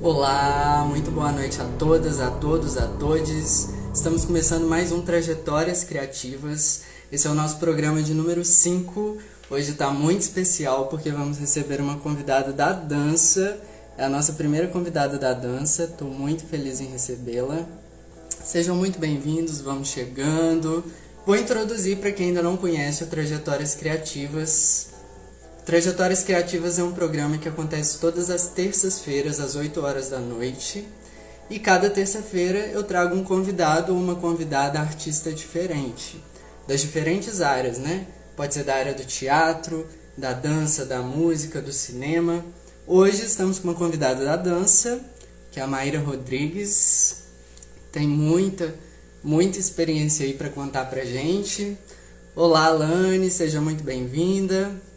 Olá, muito boa noite a todas, a todos, a todes. Estamos começando mais um Trajetórias Criativas. Esse é o nosso programa de número 5. Hoje está muito especial porque vamos receber uma convidada da dança. É a nossa primeira convidada da dança. Estou muito feliz em recebê-la. Sejam muito bem-vindos, vamos chegando. Vou introduzir para quem ainda não conhece o Trajetórias Criativas. Trajetórias Criativas é um programa que acontece todas as terças-feiras, às 8 horas da noite. E cada terça-feira eu trago um convidado ou uma convidada artista diferente, das diferentes áreas, né? Pode ser da área do teatro, da dança, da música, do cinema. Hoje estamos com uma convidada da dança, que é a Maíra Rodrigues. Tem muita, muita experiência aí para contar pra gente. Olá, Lani, seja muito bem-vinda.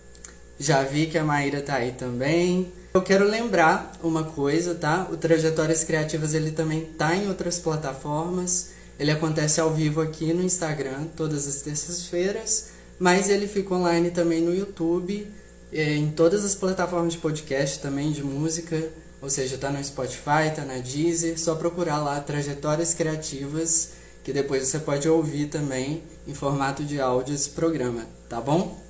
Já vi que a Maíra tá aí também. Eu quero lembrar uma coisa, tá? O Trajetórias Criativas ele também tá em outras plataformas. Ele acontece ao vivo aqui no Instagram todas as terças-feiras, mas ele fica online também no YouTube, eh, em todas as plataformas de podcast também de música, ou seja, tá no Spotify, tá na Deezer, só procurar lá Trajetórias Criativas, que depois você pode ouvir também em formato de áudio esse programa, tá bom?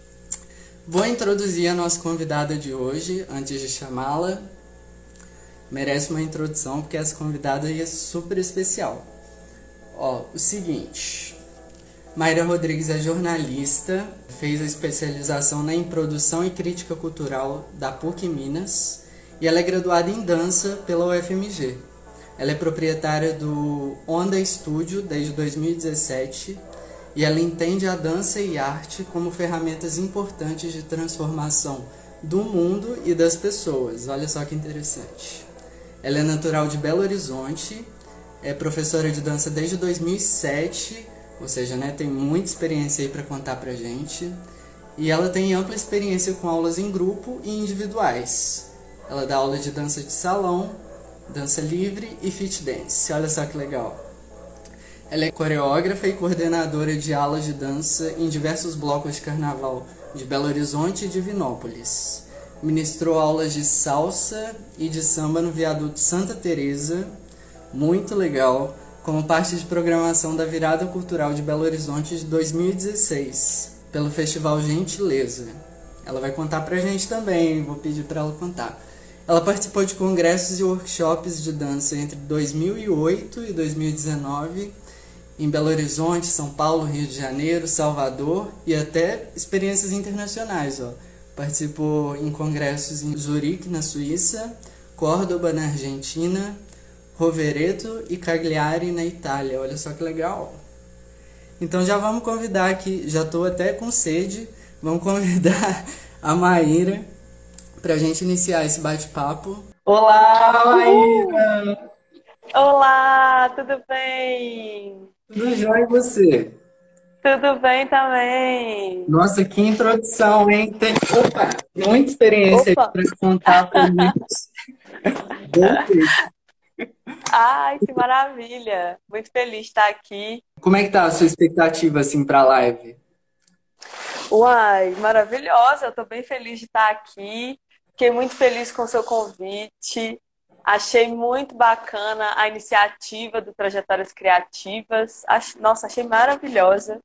Vou introduzir a nossa convidada de hoje, antes de chamá-la. Merece uma introdução, porque essa convidada é super especial. Ó, o seguinte. Mayra Rodrigues é jornalista, fez a especialização em produção e crítica cultural da PUC Minas e ela é graduada em dança pela UFMG. Ela é proprietária do Onda Studio desde 2017 e ela entende a dança e arte como ferramentas importantes de transformação do mundo e das pessoas. Olha só que interessante. Ela é natural de Belo Horizonte, é professora de dança desde 2007, ou seja, né, tem muita experiência aí para contar pra gente. E ela tem ampla experiência com aulas em grupo e individuais. Ela dá aula de dança de salão, dança livre e fit dance. Olha só que legal. Ela é coreógrafa e coordenadora de aulas de dança em diversos blocos de carnaval de Belo Horizonte e Divinópolis. Ministrou aulas de salsa e de samba no viaduto Santa Teresa, muito legal, como parte de programação da Virada Cultural de Belo Horizonte de 2016, pelo Festival Gentileza. Ela vai contar pra gente também, vou pedir para ela contar. Ela participou de congressos e workshops de dança entre 2008 e 2019 em Belo Horizonte, São Paulo, Rio de Janeiro, Salvador e até experiências internacionais. Ó. Participou em congressos em Zurique, na Suíça, Córdoba, na Argentina, Rovereto e Cagliari, na Itália. Olha só que legal. Então já vamos convidar aqui, já estou até com sede, vamos convidar a Maíra para a gente iniciar esse bate-papo. Olá, Maíra! Olá, tudo bem? Tudo jóia e você? Tudo bem também. Nossa, que introdução, hein? Tem, opa, muita experiência para contar para Ai, que maravilha! Muito feliz de estar aqui. Como é que tá a sua expectativa assim para a live? Uai, maravilhosa! Eu tô bem feliz de estar aqui. Fiquei muito feliz com o seu convite. Achei muito bacana a iniciativa do Trajetórias Criativas. Nossa, achei maravilhosa.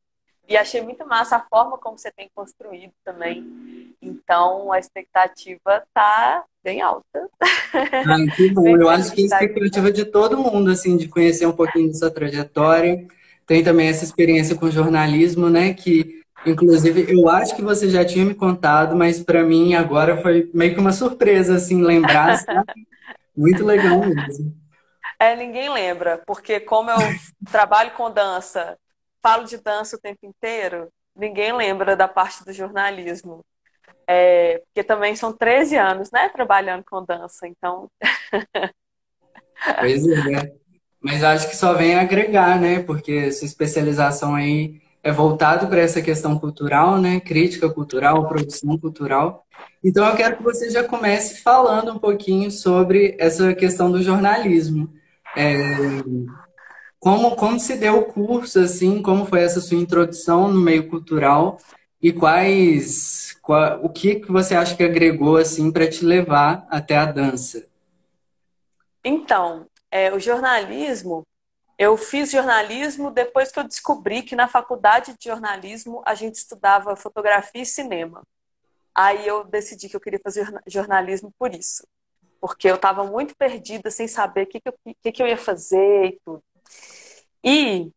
E achei muito massa a forma como você tem construído também. Então, a expectativa tá bem alta. Ah, que bom. Eu acho que a expectativa de todo mundo, assim, de conhecer um pouquinho da sua trajetória. Tem também essa experiência com jornalismo, né? Que, inclusive, eu acho que você já tinha me contado, mas para mim agora foi meio que uma surpresa, assim, lembrar. Sabe? Muito legal mesmo. É, ninguém lembra, porque como eu trabalho com dança, falo de dança o tempo inteiro, ninguém lembra da parte do jornalismo. É, porque também são 13 anos, né, trabalhando com dança, então. pois é. Mas acho que só vem agregar, né? Porque sua especialização aí é voltado para essa questão cultural, né? Crítica cultural, produção cultural. Então eu quero que você já comece falando um pouquinho sobre essa questão do jornalismo. É, como, como se deu o curso, assim, como foi essa sua introdução no meio cultural e quais, qual, o que, que você acha que agregou assim para te levar até a dança? Então, é, o jornalismo, eu fiz jornalismo depois que eu descobri que na faculdade de jornalismo a gente estudava fotografia e cinema. Aí eu decidi que eu queria fazer jornalismo por isso. Porque eu estava muito perdida, sem saber o que, que, que, que eu ia fazer e tudo. E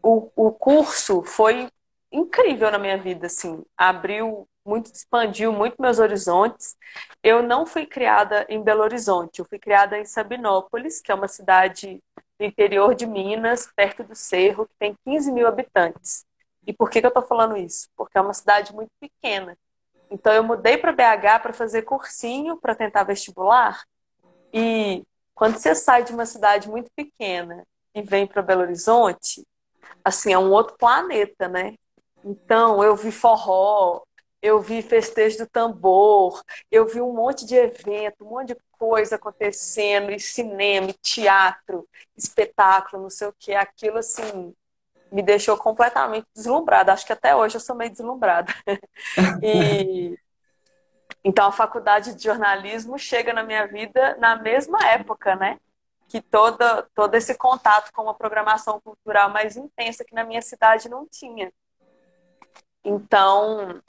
o, o curso foi incrível na minha vida, assim. Abriu muito, expandiu muito meus horizontes. Eu não fui criada em Belo Horizonte, eu fui criada em Sabinópolis, que é uma cidade do interior de Minas, perto do Cerro, que tem 15 mil habitantes. E por que, que eu estou falando isso? Porque é uma cidade muito pequena. Então eu mudei para BH para fazer cursinho, para tentar vestibular. E quando você sai de uma cidade muito pequena e vem para Belo Horizonte, assim, é um outro planeta, né? Então, eu vi forró, eu vi festejo do tambor, eu vi um monte de evento, um monte de coisa acontecendo, e cinema, e teatro, espetáculo, não sei o que. Aquilo, assim, me deixou completamente deslumbrada. Acho que até hoje eu sou meio deslumbrada. e então a faculdade de jornalismo chega na minha vida na mesma época, né? Que toda, todo esse contato com uma programação cultural mais intensa que na minha cidade não tinha. Então,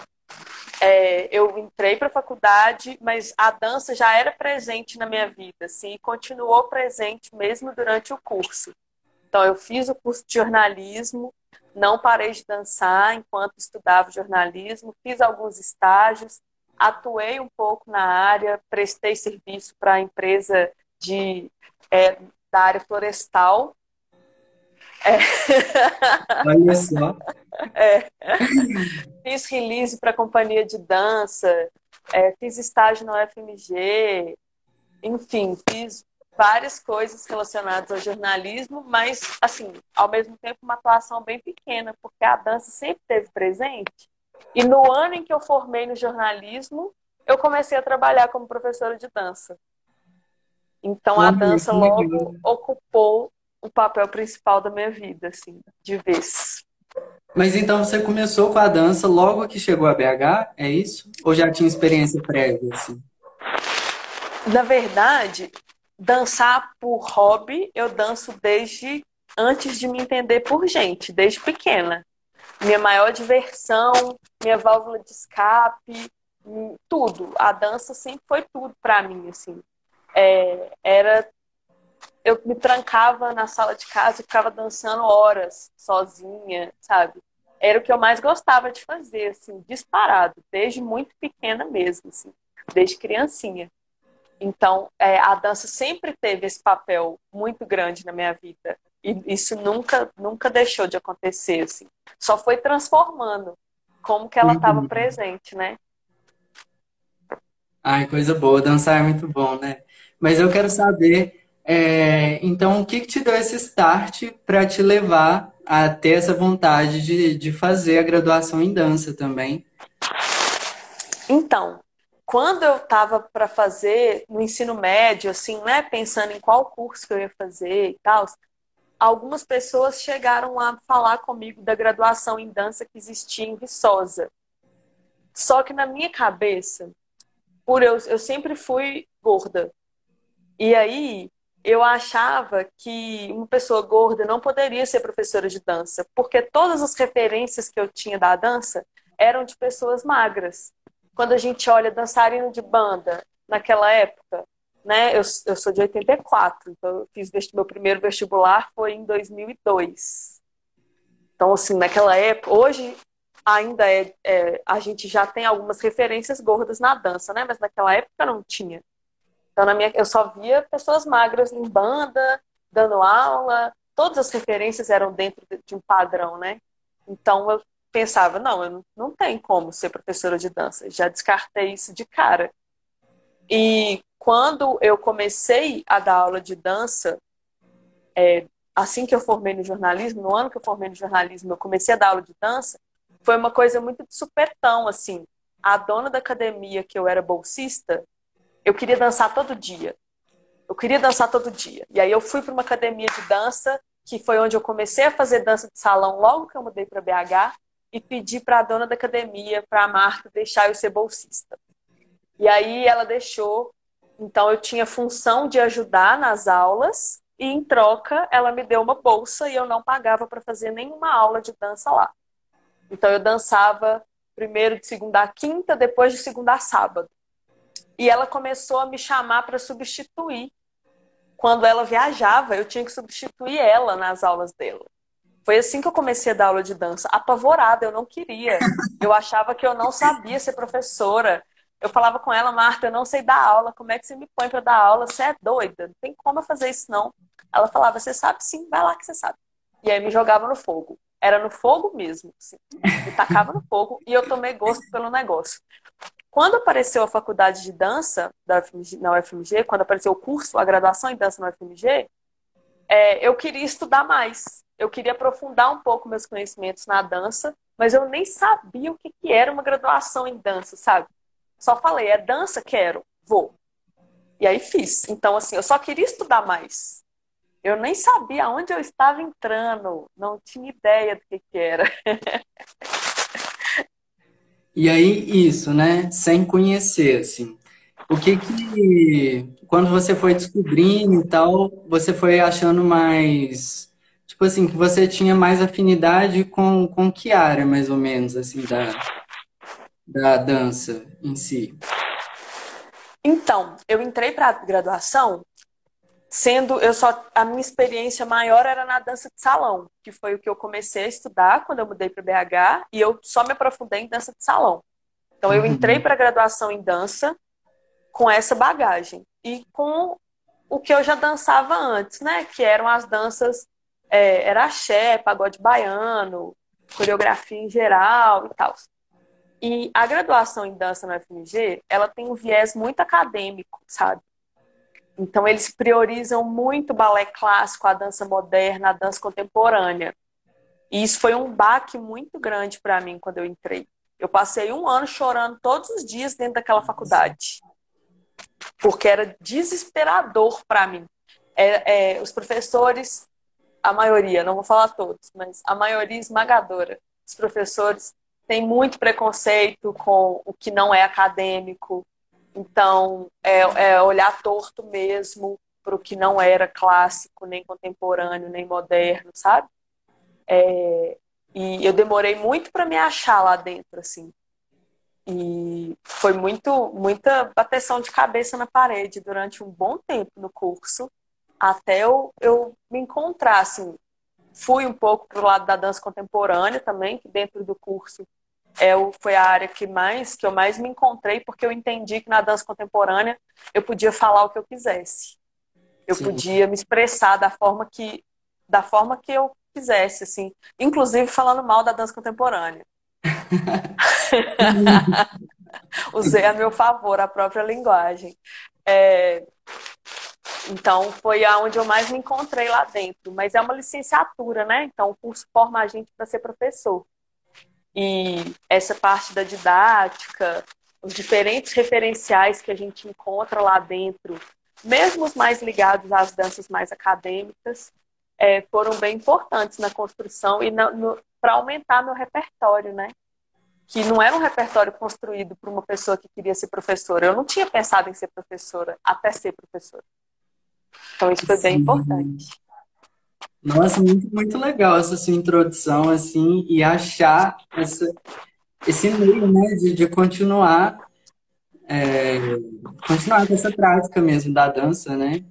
é, eu entrei para a faculdade, mas a dança já era presente na minha vida, assim, e continuou presente mesmo durante o curso. Então, eu fiz o curso de jornalismo, não parei de dançar enquanto estudava jornalismo, fiz alguns estágios, atuei um pouco na área, prestei serviço para a empresa de, é, da área florestal. É. Olha só. É. Fiz release para companhia de dança, é, fiz estágio no FMG, enfim, fiz várias coisas relacionadas ao jornalismo, mas, assim, ao mesmo tempo, uma atuação bem pequena, porque a dança sempre esteve presente. E no ano em que eu formei no jornalismo, eu comecei a trabalhar como professora de dança. Então, a dança logo ocupou o papel principal da minha vida, assim, de vez. Mas então você começou com a dança logo que chegou a BH, é isso? Ou já tinha experiência prévia, assim? Na verdade, dançar por hobby, eu danço desde antes de me entender por gente, desde pequena. Minha maior diversão, minha válvula de escape, tudo. A dança sempre foi tudo para mim, assim. É, era eu me trancava na sala de casa e ficava dançando horas sozinha, sabe? Era o que eu mais gostava de fazer, assim, disparado, desde muito pequena mesmo, assim, desde criancinha. Então, é, a dança sempre teve esse papel muito grande na minha vida. E isso nunca, nunca deixou de acontecer, assim. Só foi transformando como que ela estava uhum. presente, né? Ai, coisa boa. Dançar é muito bom, né? Mas eu quero saber é, então, o que, que te deu esse start para te levar a ter essa vontade de, de fazer a graduação em dança também? Então, quando eu estava para fazer no ensino médio, assim, né, pensando em qual curso que eu ia fazer e tal, algumas pessoas chegaram a falar comigo da graduação em dança que existia em Viçosa. Só que na minha cabeça, por eu, eu sempre fui gorda. E aí, eu achava que uma pessoa gorda não poderia ser professora de dança, porque todas as referências que eu tinha da dança eram de pessoas magras. Quando a gente olha dançarino de banda naquela época, né? Eu, eu sou de 84, então eu fiz meu primeiro vestibular foi em 2002. Então, assim, naquela época, hoje ainda é, é, a gente já tem algumas referências gordas na dança, né? Mas naquela época não tinha. Então, na minha, eu só via pessoas magras em banda, dando aula, todas as referências eram dentro de um padrão, né? Então, eu pensava, não, eu não, tem como ser professora de dança. Já descartei isso de cara. E quando eu comecei a dar aula de dança, é, assim que eu formei no jornalismo, no ano que eu formei no jornalismo, eu comecei a dar aula de dança, foi uma coisa muito de supetão, assim. A dona da academia que eu era bolsista, eu queria dançar todo dia. Eu queria dançar todo dia. E aí eu fui para uma academia de dança, que foi onde eu comecei a fazer dança de salão logo que eu mudei para BH, e pedi para a dona da academia, para a Marta, deixar eu ser bolsista. E aí ela deixou, Então eu tinha função de ajudar nas aulas e em troca ela me deu uma bolsa e eu não pagava para fazer nenhuma aula de dança lá. Então eu dançava primeiro de segunda a quinta, depois de segunda a sábado. E ela começou a me chamar para substituir. Quando ela viajava, eu tinha que substituir ela nas aulas dela. Foi assim que eu comecei a dar aula de dança, apavorada, eu não queria. Eu achava que eu não sabia ser professora. Eu falava com ela, Marta, eu não sei dar aula, como é que você me põe para dar aula? Você é doida, não tem como eu fazer isso não. Ela falava, você sabe sim, vai lá que você sabe. E aí me jogava no fogo. Era no fogo mesmo, assim. Me tacava no fogo e eu tomei gosto pelo negócio. Quando apareceu a faculdade de dança da UFMG, na UFMG, quando apareceu o curso, a graduação em dança na UFMG, é, eu queria estudar mais eu queria aprofundar um pouco meus conhecimentos na dança, mas eu nem sabia o que, que era uma graduação em dança, sabe? Só falei, é dança? Quero, vou. E aí fiz. Então, assim, eu só queria estudar mais. Eu nem sabia onde eu estava entrando, não tinha ideia do que, que era. e aí, isso, né? Sem conhecer, assim. O que que, quando você foi descobrindo e tal, você foi achando mais tipo assim, que você tinha mais afinidade com, com que área, mais ou menos, assim, da, da dança em si? Então, eu entrei para a graduação sendo eu só a minha experiência maior era na dança de salão, que foi o que eu comecei a estudar quando eu mudei para BH e eu só me aprofundei em dança de salão. Então eu uhum. entrei para a graduação em dança com essa bagagem e com o que eu já dançava antes, né, que eram as danças é, era axé, pagode baiano, coreografia em geral e tal. E a graduação em dança na FMG, ela tem um viés muito acadêmico, sabe? Então eles priorizam muito o balé clássico, a dança moderna, a dança contemporânea. E isso foi um baque muito grande para mim quando eu entrei. Eu passei um ano chorando todos os dias dentro daquela faculdade, porque era desesperador para mim. É, é, os professores a maioria, não vou falar todos, mas a maioria esmagadora dos professores tem muito preconceito com o que não é acadêmico. Então, é, é olhar torto mesmo para o que não era clássico, nem contemporâneo, nem moderno, sabe? É, e eu demorei muito para me achar lá dentro, assim. E foi muito, muita bateção de cabeça na parede durante um bom tempo no curso até eu, eu me encontrar, assim. Fui um pouco para o lado da dança contemporânea também, que dentro do curso é, foi a área que mais que eu mais me encontrei, porque eu entendi que na dança contemporânea eu podia falar o que eu quisesse. Eu Sim. podia me expressar da forma que da forma que eu quisesse, assim, inclusive falando mal da dança contemporânea. Usei a meu favor a própria linguagem. É, então, foi aonde eu mais me encontrei lá dentro. Mas é uma licenciatura, né? Então, o curso forma a gente para ser professor. E essa parte da didática, os diferentes referenciais que a gente encontra lá dentro, mesmo os mais ligados às danças mais acadêmicas, é, foram bem importantes na construção e para aumentar meu repertório, né? Que não era um repertório construído por uma pessoa que queria ser professora. Eu não tinha pensado em ser professora até ser professora. Então isso foi Sim. bem importante. Nossa, muito, muito legal essa sua introdução, assim, e achar essa, esse meio, né, de, de continuar, é, continuar com essa prática mesmo da dança, né?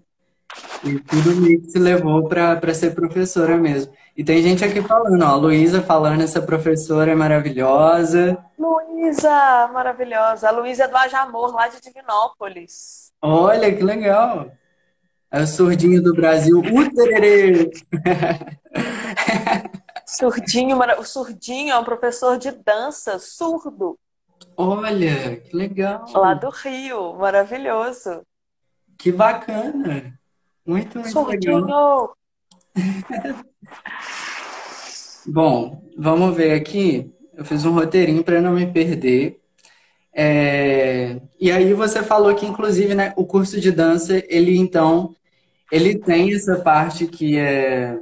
E tudo meio que se levou para ser professora mesmo. E tem gente aqui falando, ó, Luísa falando, essa professora é maravilhosa. Luísa, maravilhosa. A Luísa é do Ajamor, lá de Divinópolis. Olha, que legal. É o surdinho do Brasil. O tererê! Surdinho, o surdinho é um professor de dança surdo. Olha, que legal. Lá do Rio, maravilhoso. Que bacana. Muito, muito surdinho. legal. Bom, vamos ver aqui. Eu fiz um roteirinho para não me perder. É... E aí você falou que, inclusive, né, o curso de dança, ele então ele tem essa parte que é,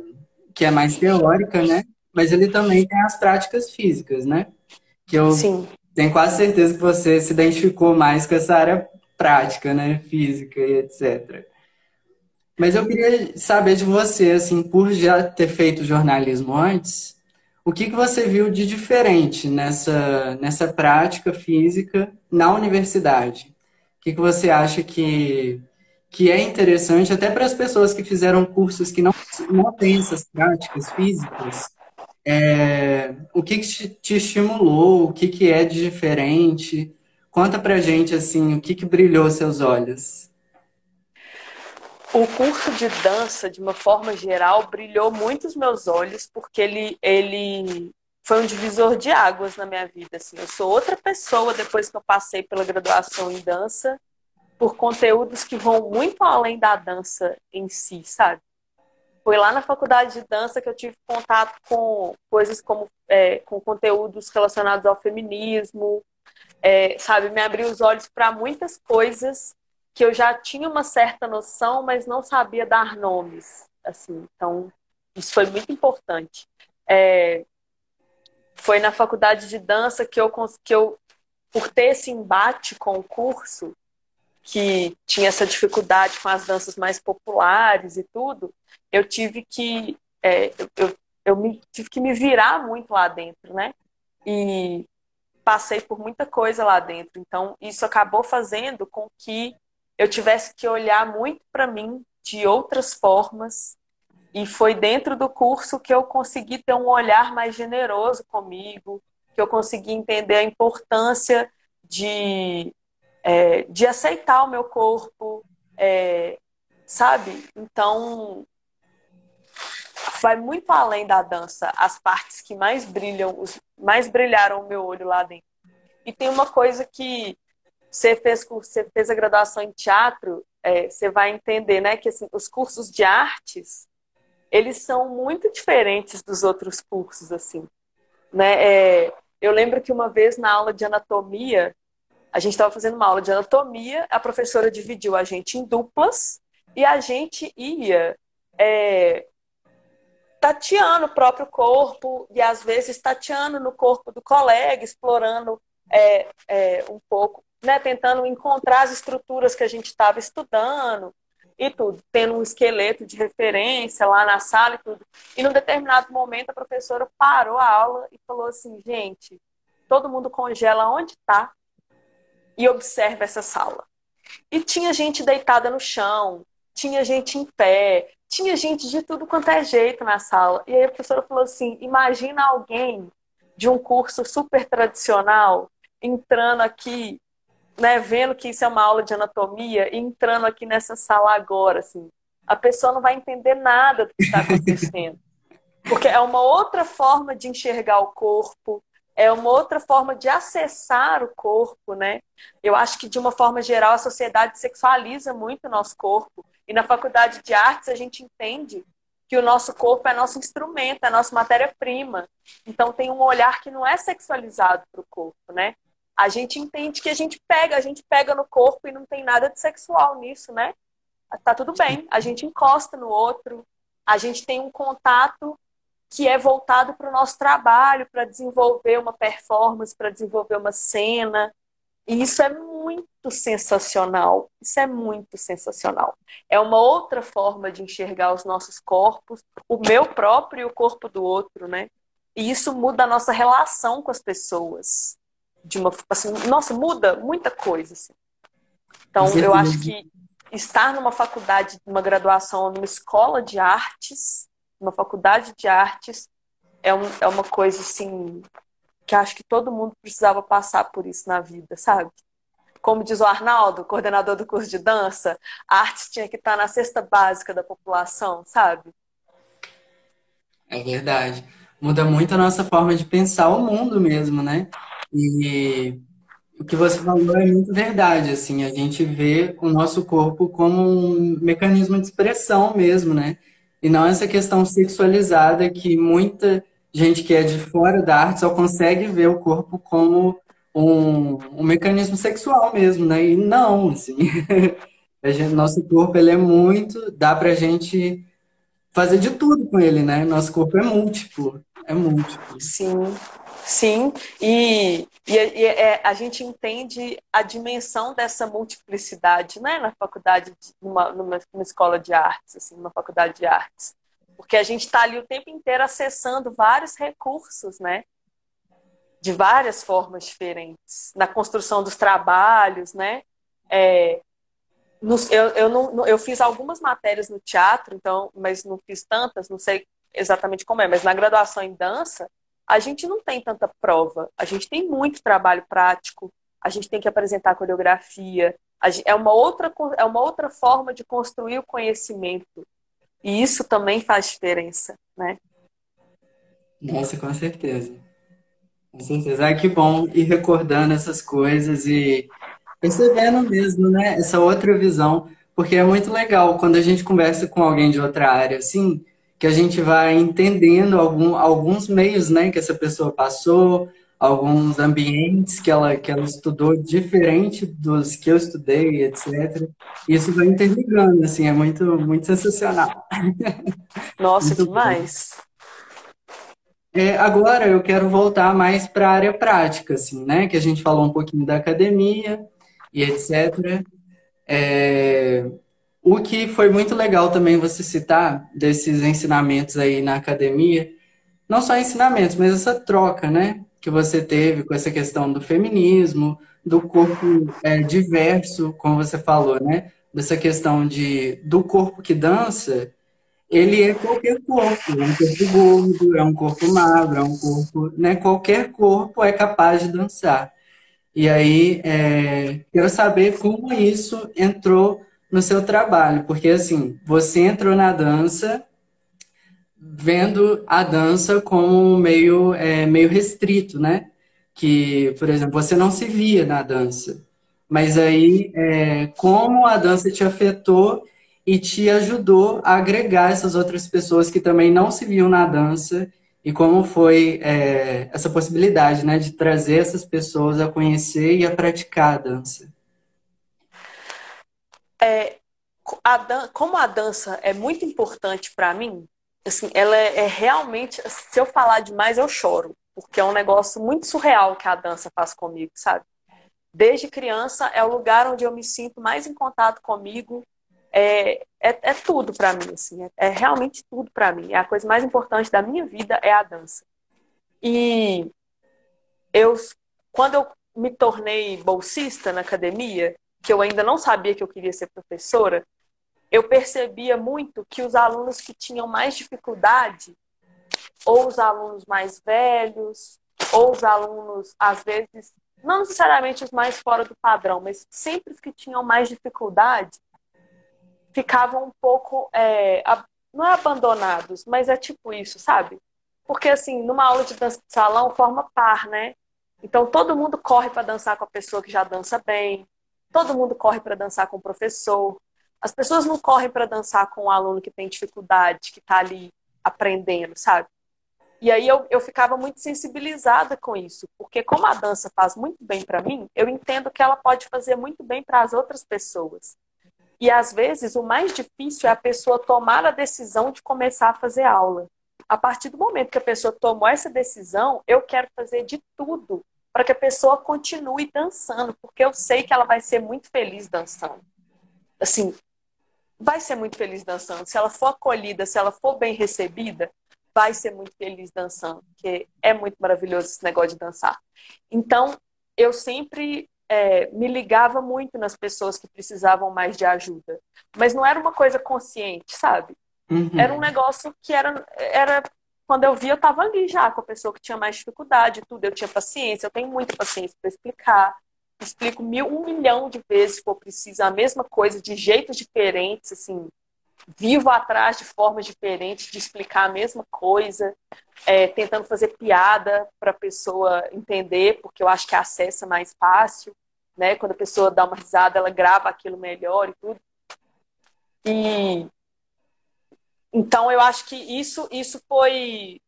que é mais teórica, né? Mas ele também tem as práticas físicas, né? Que eu Sim. tenho quase certeza que você se identificou mais com essa área prática, né? Física e etc. Mas eu queria saber de você, assim, por já ter feito jornalismo antes, o que, que você viu de diferente nessa, nessa prática física na universidade? O que, que você acha que, que é interessante, até para as pessoas que fizeram cursos que não, não têm essas práticas físicas? É, o que, que te estimulou? O que, que é de diferente? Conta pra gente, assim, o que, que brilhou seus olhos? O curso de dança, de uma forma geral, brilhou muito os meus olhos, porque ele, ele foi um divisor de águas na minha vida. Assim. Eu sou outra pessoa depois que eu passei pela graduação em dança, por conteúdos que vão muito além da dança em si, sabe? Foi lá na faculdade de dança que eu tive contato com coisas como é, com conteúdos relacionados ao feminismo, é, sabe? Me abriu os olhos para muitas coisas que eu já tinha uma certa noção, mas não sabia dar nomes, assim. Então, isso foi muito importante. É, foi na faculdade de dança que eu, que eu, por ter esse embate com o curso, que tinha essa dificuldade com as danças mais populares e tudo, eu tive que é, eu, eu me, tive que me virar muito lá dentro, né? E passei por muita coisa lá dentro. Então, isso acabou fazendo com que eu tivesse que olhar muito para mim de outras formas. E foi dentro do curso que eu consegui ter um olhar mais generoso comigo, que eu consegui entender a importância de é, de aceitar o meu corpo, é, sabe? Então, vai muito além da dança, as partes que mais brilham, os, mais brilharam o meu olho lá dentro. E tem uma coisa que você fez, você fez a graduação em teatro, é, você vai entender, né, que assim, os cursos de artes, eles são muito diferentes dos outros cursos, assim, né? É, eu lembro que uma vez na aula de anatomia, a gente estava fazendo uma aula de anatomia, a professora dividiu a gente em duplas e a gente ia é, tateando o próprio corpo e às vezes tateando no corpo do colega, explorando é, é, um pouco, né, tentando encontrar as estruturas que a gente estava estudando e tudo, tendo um esqueleto de referência lá na sala e tudo. E num determinado momento a professora parou a aula e falou assim, gente, todo mundo congela onde está e observa essa sala. E tinha gente deitada no chão, tinha gente em pé, tinha gente de tudo quanto é jeito na sala. E aí a professora falou assim: imagina alguém de um curso super tradicional entrando aqui, né, vendo que isso é uma aula de anatomia, e entrando aqui nessa sala agora, assim. A pessoa não vai entender nada do que está acontecendo. Porque é uma outra forma de enxergar o corpo, é uma outra forma de acessar o corpo, né? Eu acho que de uma forma geral a sociedade sexualiza muito o nosso corpo e na faculdade de artes a gente entende que o nosso corpo é nosso instrumento, é nossa matéria-prima. Então tem um olhar que não é sexualizado para o corpo, né? A gente entende que a gente pega, a gente pega no corpo e não tem nada de sexual nisso, né? Tá tudo bem, a gente encosta no outro, a gente tem um contato que é voltado para o nosso trabalho, para desenvolver uma performance, para desenvolver uma cena. E isso é muito sensacional. Isso é muito sensacional. É uma outra forma de enxergar os nossos corpos, o meu próprio e o corpo do outro, né? E isso muda a nossa relação com as pessoas. De uma, assim, nossa, muda muita coisa. Assim. Então, eu acho que estar numa faculdade, numa graduação, numa escola de artes, uma faculdade de artes é, um, é uma coisa assim que acho que todo mundo precisava passar por isso na vida, sabe? Como diz o Arnaldo, coordenador do curso de dança, a arte tinha que estar na cesta básica da população, sabe? É verdade. Muda muito a nossa forma de pensar o mundo mesmo, né? E o que você falou é muito verdade, assim, a gente vê o nosso corpo como um mecanismo de expressão mesmo, né? E não essa questão sexualizada que muita gente que é de fora da arte só consegue ver o corpo como um, um mecanismo sexual mesmo, né? E não, assim. Gente, nosso corpo, ele é muito... Dá pra gente fazer de tudo com ele, né? Nosso corpo é múltiplo. é múltiplo. Sim, sim. E, e, e é, a gente entende a dimensão dessa multiplicidade né, na faculdade, de, numa, numa, numa escola de artes, assim, numa faculdade de artes. Porque a gente está ali o tempo inteiro acessando vários recursos, né? De várias formas diferentes. Na construção dos trabalhos, né? É, eu, eu, não, eu fiz algumas matérias no teatro, então, mas não fiz tantas, não sei exatamente como é, mas na graduação em dança, a gente não tem tanta prova. A gente tem muito trabalho prático, a gente tem que apresentar coreografia. é, uma outra, é uma outra forma de construir o conhecimento. E isso também faz diferença, né? Nossa, com certeza. Com certeza. Ai, que bom ir recordando essas coisas e percebendo mesmo, né? Essa outra visão. Porque é muito legal quando a gente conversa com alguém de outra área, assim, que a gente vai entendendo algum, alguns meios, né, que essa pessoa passou, alguns ambientes que ela, que ela estudou diferente dos que eu estudei, etc. Isso vai interligando, assim, é muito, muito sensacional. Nossa, muito demais. É, agora eu quero voltar mais para a área prática, assim, né? Que a gente falou um pouquinho da academia e etc. É, o que foi muito legal também você citar desses ensinamentos aí na academia, não só ensinamentos, mas essa troca, né? que você teve com essa questão do feminismo, do corpo é, diverso, como você falou, né? Dessa questão de do corpo que dança, ele é qualquer corpo, é um corpo gordo, é um corpo magro, é um corpo, né? Qualquer corpo é capaz de dançar. E aí, é, quero saber como isso entrou no seu trabalho, porque assim, você entrou na dança vendo a dança como meio, é, meio restrito, né? Que, por exemplo, você não se via na dança. Mas aí, é, como a dança te afetou e te ajudou a agregar essas outras pessoas que também não se viam na dança e como foi é, essa possibilidade, né, de trazer essas pessoas a conhecer e a praticar a dança? É, a dan como a dança é muito importante para mim, assim, ela é, é realmente, se eu falar demais, eu choro, porque é um negócio muito surreal que a dança faz comigo, sabe? Desde criança é o lugar onde eu me sinto mais em contato comigo, é, é, é tudo para mim, assim, é, é realmente tudo para mim. É a coisa mais importante da minha vida é a dança. E eu, quando eu me tornei bolsista na academia, que eu ainda não sabia que eu queria ser professora, eu percebia muito que os alunos que tinham mais dificuldade, ou os alunos mais velhos, ou os alunos, às vezes, não necessariamente os mais fora do padrão, mas sempre os que tinham mais dificuldade, ficavam um pouco, é, não é abandonados, mas é tipo isso, sabe? Porque, assim, numa aula de dança de salão, forma par, né? Então, todo mundo corre para dançar com a pessoa que já dança bem, todo mundo corre para dançar com o professor, as pessoas não correm para dançar com um aluno que tem dificuldade, que está ali aprendendo, sabe? E aí eu, eu ficava muito sensibilizada com isso, porque como a dança faz muito bem para mim, eu entendo que ela pode fazer muito bem para as outras pessoas. E às vezes o mais difícil é a pessoa tomar a decisão de começar a fazer aula. A partir do momento que a pessoa tomou essa decisão, eu quero fazer de tudo para que a pessoa continue dançando, porque eu sei que ela vai ser muito feliz dançando. Assim, vai ser muito feliz dançando. Se ela for acolhida, se ela for bem recebida, vai ser muito feliz dançando, porque é muito maravilhoso esse negócio de dançar. Então, eu sempre é, me ligava muito nas pessoas que precisavam mais de ajuda, mas não era uma coisa consciente, sabe? Uhum. Era um negócio que era, era quando eu via, eu estava ali já com a pessoa que tinha mais dificuldade, tudo. Eu tinha paciência, eu tenho muita paciência para explicar explico mil, um milhão de vezes se for preciso a mesma coisa, de jeitos diferentes, assim, vivo atrás de formas diferentes de explicar a mesma coisa, é, tentando fazer piada para a pessoa entender, porque eu acho que acessa mais fácil, né? Quando a pessoa dá uma risada, ela grava aquilo melhor e tudo. E então eu acho que isso isso foi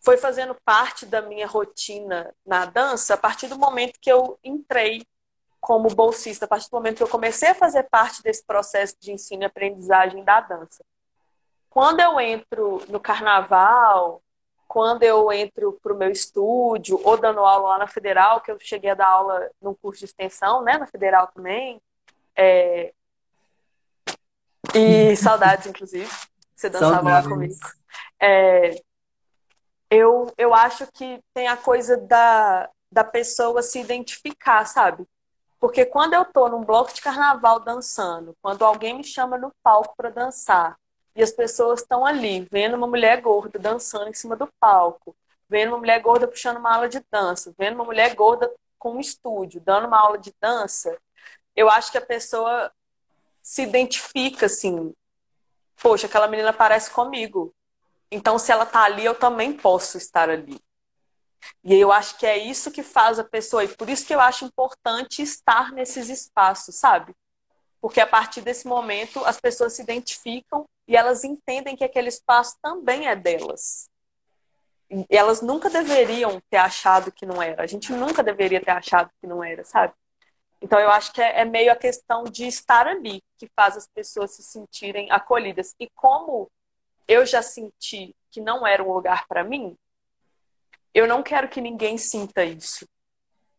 foi fazendo parte da minha rotina na dança a partir do momento que eu entrei como bolsista, a partir do momento que eu comecei a fazer parte desse processo de ensino e aprendizagem da dança. Quando eu entro no carnaval, quando eu entro para o meu estúdio ou dando aula lá na Federal, que eu cheguei a dar aula num curso de extensão, né, na Federal também. É... E saudades, inclusive. Você dançava saudades. lá comigo. É... Eu, eu acho que tem a coisa da, da pessoa se identificar, sabe? Porque quando eu tô num bloco de carnaval dançando, quando alguém me chama no palco para dançar, e as pessoas estão ali, vendo uma mulher gorda dançando em cima do palco, vendo uma mulher gorda puxando uma aula de dança, vendo uma mulher gorda com um estúdio, dando uma aula de dança, eu acho que a pessoa se identifica assim. Poxa, aquela menina parece comigo. Então, se ela tá ali, eu também posso estar ali. E eu acho que é isso que faz a pessoa, e por isso que eu acho importante estar nesses espaços, sabe? Porque a partir desse momento as pessoas se identificam e elas entendem que aquele espaço também é delas. E elas nunca deveriam ter achado que não era. A gente nunca deveria ter achado que não era, sabe? Então eu acho que é, é meio a questão de estar ali que faz as pessoas se sentirem acolhidas. E como eu já senti que não era um lugar para mim, eu não quero que ninguém sinta isso.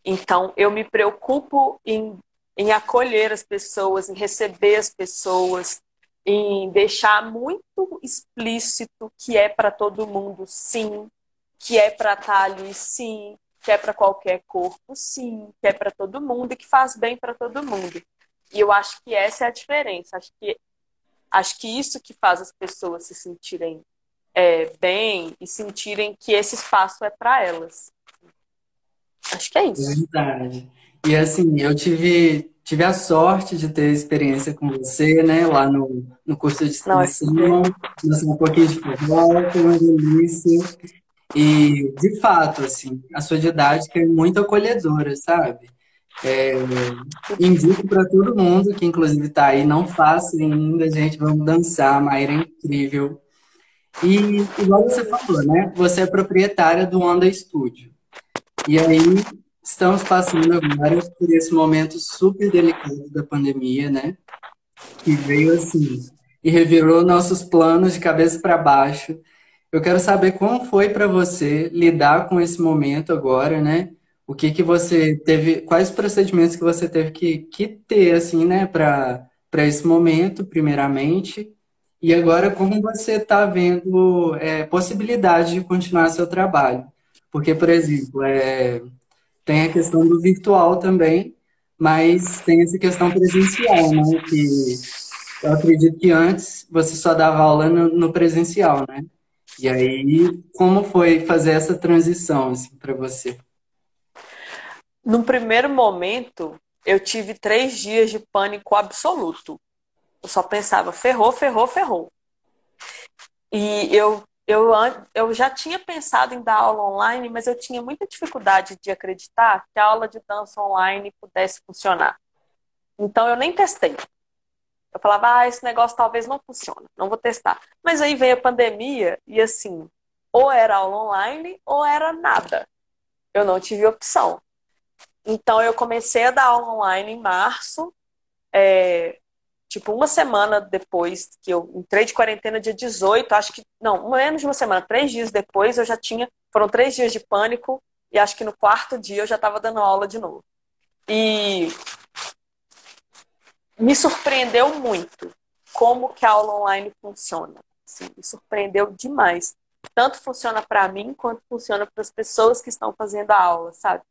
Então eu me preocupo em em acolher as pessoas, em receber as pessoas, em deixar muito explícito que é para todo mundo, sim, que é para estar ali, sim, que é para qualquer corpo, sim, que é para todo mundo e que faz bem para todo mundo. E eu acho que essa é a diferença. Acho que acho que isso que faz as pessoas se sentirem é, bem e sentirem que esse espaço é para elas. Acho que é isso. Verdade. E assim, eu tive, tive a sorte de ter experiência com você, né, lá no, no curso de extensão, dançar um pouquinho de foi uma delícia. E, de fato, assim, a sua didática é muito acolhedora, sabe? É, indico para todo mundo que, inclusive, está aí, não faça ainda, gente, vamos dançar, Maíra é incrível. E, igual você falou, né? Você é proprietária do Onda Studio. E aí, Estamos passando agora por esse momento super delicado da pandemia, né? Que veio assim e revirou nossos planos de cabeça para baixo. Eu quero saber como foi para você lidar com esse momento agora, né? O que que você teve, quais procedimentos que você teve que, que ter assim, né, para esse momento, primeiramente, e agora como você está vendo é, possibilidade de continuar seu trabalho? Porque, por exemplo, é, tem a questão do virtual também, mas tem essa questão presencial, né? Que eu acredito que antes você só dava aula no, no presencial, né? E aí, como foi fazer essa transição assim, para você? No primeiro momento, eu tive três dias de pânico absoluto. Eu só pensava, ferrou, ferrou, ferrou. E eu eu, eu já tinha pensado em dar aula online, mas eu tinha muita dificuldade de acreditar que a aula de dança online pudesse funcionar. Então eu nem testei. Eu falava, ah, esse negócio talvez não funcione, não vou testar. Mas aí veio a pandemia e assim, ou era aula online ou era nada. Eu não tive opção. Então eu comecei a dar aula online em março. É, tipo, uma semana depois que eu entrei de quarentena, dia 18, acho que, não, menos de uma semana, três dias depois, eu já tinha, foram três dias de pânico, e acho que no quarto dia eu já estava dando aula de novo. E me surpreendeu muito como que a aula online funciona. Assim, me surpreendeu demais. Tanto funciona para mim, quanto funciona para as pessoas que estão fazendo a aula, sabe?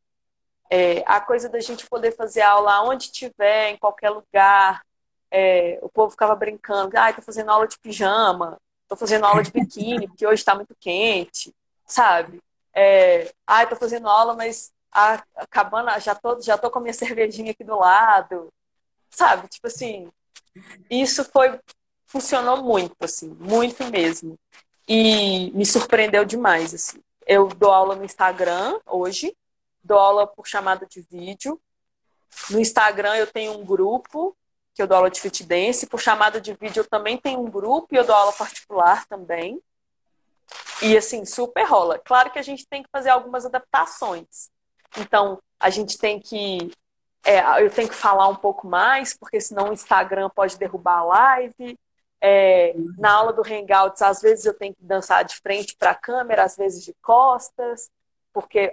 É, a coisa da gente poder fazer aula onde tiver, em qualquer lugar, é, o povo ficava brincando, ah, tô fazendo aula de pijama, tô fazendo aula de biquíni, porque hoje está muito quente, sabe? É, ah, tô fazendo aula, mas a, a cabana, já tô, já tô com a minha cervejinha aqui do lado, sabe? Tipo assim, isso foi, funcionou muito, assim, muito mesmo. E me surpreendeu demais, assim. Eu dou aula no Instagram hoje, dou aula por chamada de vídeo. No Instagram eu tenho um grupo que eu dou aula de fit dance. Por chamada de vídeo eu também tenho um grupo e eu dou aula particular também. E assim, super rola. Claro que a gente tem que fazer algumas adaptações. Então, a gente tem que. É, eu tenho que falar um pouco mais, porque senão o Instagram pode derrubar a live. É, na aula do Hangouts, às vezes eu tenho que dançar de frente para a câmera, às vezes de costas, porque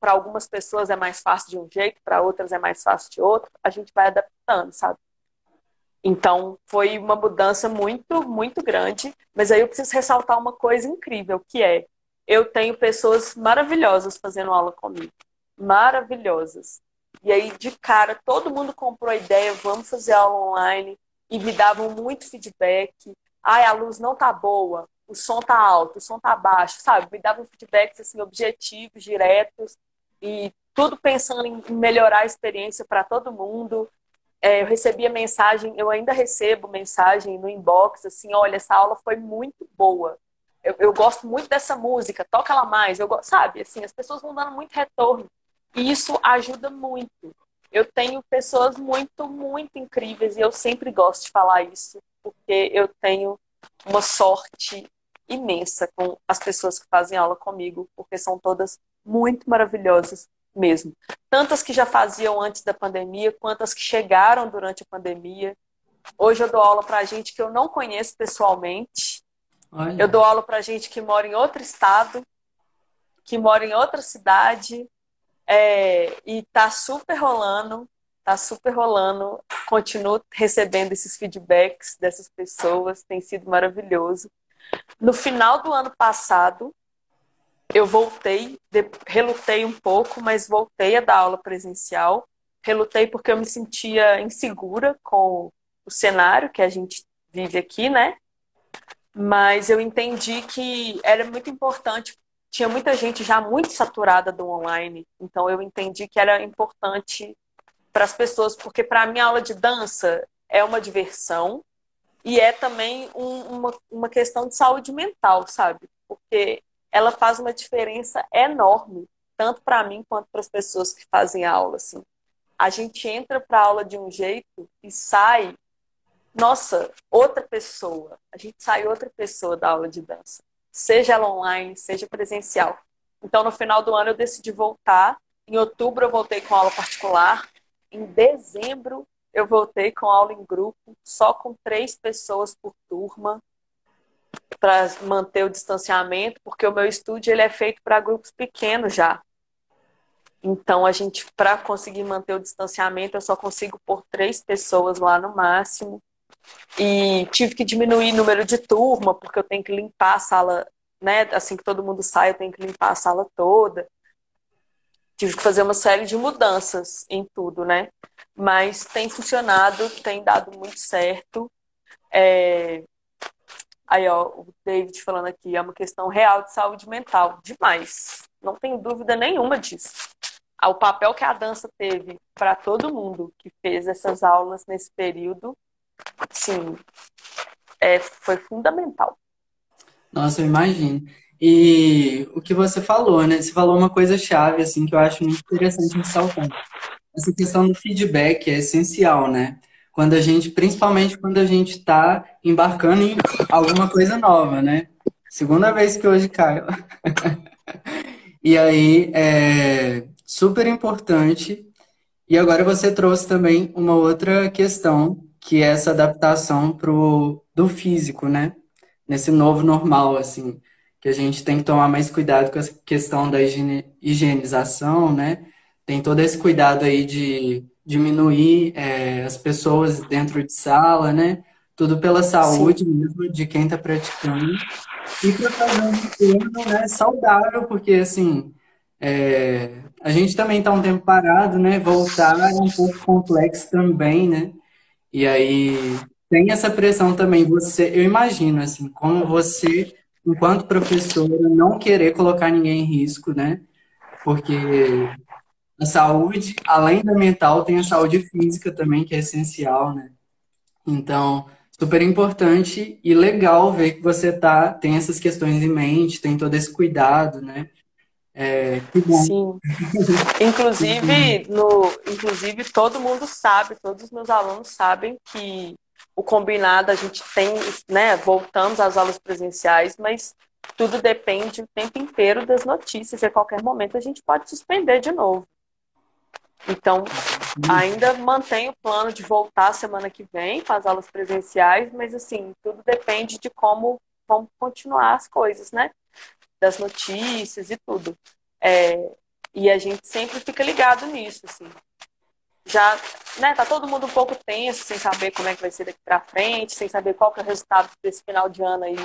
para algumas pessoas é mais fácil de um jeito, para outras é mais fácil de outro. A gente vai adaptando, sabe? Então, foi uma mudança muito, muito grande. Mas aí eu preciso ressaltar uma coisa incrível, que é eu tenho pessoas maravilhosas fazendo aula comigo. Maravilhosas. E aí, de cara, todo mundo comprou a ideia, vamos fazer aula online, e me davam muito feedback. Ai, a luz não tá boa, o som tá alto, o som tá baixo, sabe? Me davam feedbacks assim, objetivos, diretos, e tudo pensando em melhorar a experiência para todo mundo. É, eu recebia mensagem, eu ainda recebo mensagem no inbox, assim, olha, essa aula foi muito boa. Eu, eu gosto muito dessa música, toca ela mais, eu sabe? Assim, as pessoas vão dando muito retorno. E isso ajuda muito. Eu tenho pessoas muito, muito incríveis e eu sempre gosto de falar isso, porque eu tenho uma sorte imensa com as pessoas que fazem aula comigo, porque são todas muito maravilhosas mesmo. Tantas que já faziam antes da pandemia, quantas que chegaram durante a pandemia. Hoje eu dou aula para gente que eu não conheço pessoalmente. Olha. Eu dou aula para gente que mora em outro estado, que mora em outra cidade, é, e tá super rolando, tá super rolando. Continuo recebendo esses feedbacks dessas pessoas, tem sido maravilhoso. No final do ano passado, eu voltei, relutei um pouco, mas voltei a dar aula presencial. Relutei porque eu me sentia insegura com o cenário que a gente vive aqui, né? Mas eu entendi que era muito importante tinha muita gente já muito saturada do online. Então eu entendi que era importante para as pessoas, porque para mim a aula de dança é uma diversão e é também um, uma, uma questão de saúde mental, sabe? Porque ela faz uma diferença enorme, tanto para mim quanto para as pessoas que fazem aula. Assim. A gente entra para a aula de um jeito e sai, nossa, outra pessoa. A gente sai outra pessoa da aula de dança seja ela online, seja presencial. Então, no final do ano, eu decidi voltar. Em outubro, eu voltei com aula particular. Em dezembro, eu voltei com aula em grupo, só com três pessoas por turma, para manter o distanciamento, porque o meu estúdio ele é feito para grupos pequenos já. Então, a gente, para conseguir manter o distanciamento, eu só consigo pôr três pessoas lá no máximo. E tive que diminuir o número de turma, porque eu tenho que limpar a sala, né? Assim que todo mundo sai, eu tenho que limpar a sala toda. Tive que fazer uma série de mudanças em tudo, né? Mas tem funcionado, tem dado muito certo. É... Aí, ó, o David falando aqui, é uma questão real de saúde mental. Demais. Não tenho dúvida nenhuma disso. O papel que a dança teve para todo mundo que fez essas aulas nesse período sim, é, foi fundamental. Nossa, eu imagino. E o que você falou, né? Você falou uma coisa chave, assim, que eu acho muito interessante ressaltar. Essa questão do feedback é essencial, né? Quando a gente, principalmente quando a gente está embarcando em alguma coisa nova, né? Segunda vez que hoje caio. e aí, é super importante. E agora você trouxe também uma outra questão que é essa adaptação pro, do físico, né? Nesse novo normal, assim, que a gente tem que tomar mais cuidado com a questão da higiene, higienização, né? Tem todo esse cuidado aí de diminuir é, as pessoas dentro de sala, né? Tudo pela saúde Sim. mesmo de quem está praticando. E para fazer um treino né, saudável, porque assim, é, a gente também está um tempo parado, né? Voltar é um pouco complexo também, né? E aí tem essa pressão também. Você, eu imagino assim, como você, enquanto professora, não querer colocar ninguém em risco, né? Porque a saúde, além da mental, tem a saúde física também, que é essencial, né? Então, super importante e legal ver que você tá, tem essas questões em mente, tem todo esse cuidado, né? É, que bom. Sim. Inclusive, no, inclusive, todo mundo sabe, todos os meus alunos sabem que o combinado a gente tem, né? Voltamos às aulas presenciais, mas tudo depende o tempo inteiro das notícias. E a qualquer momento a gente pode suspender de novo. Então, Ainda mantenho o plano de voltar semana que vem com as aulas presenciais, mas assim, tudo depende de como vão continuar as coisas, né? Das notícias e tudo. É, e a gente sempre fica ligado nisso, assim. Já, né, tá todo mundo um pouco tenso, sem saber como é que vai ser daqui para frente, sem saber qual que é o resultado desse final de ano aí,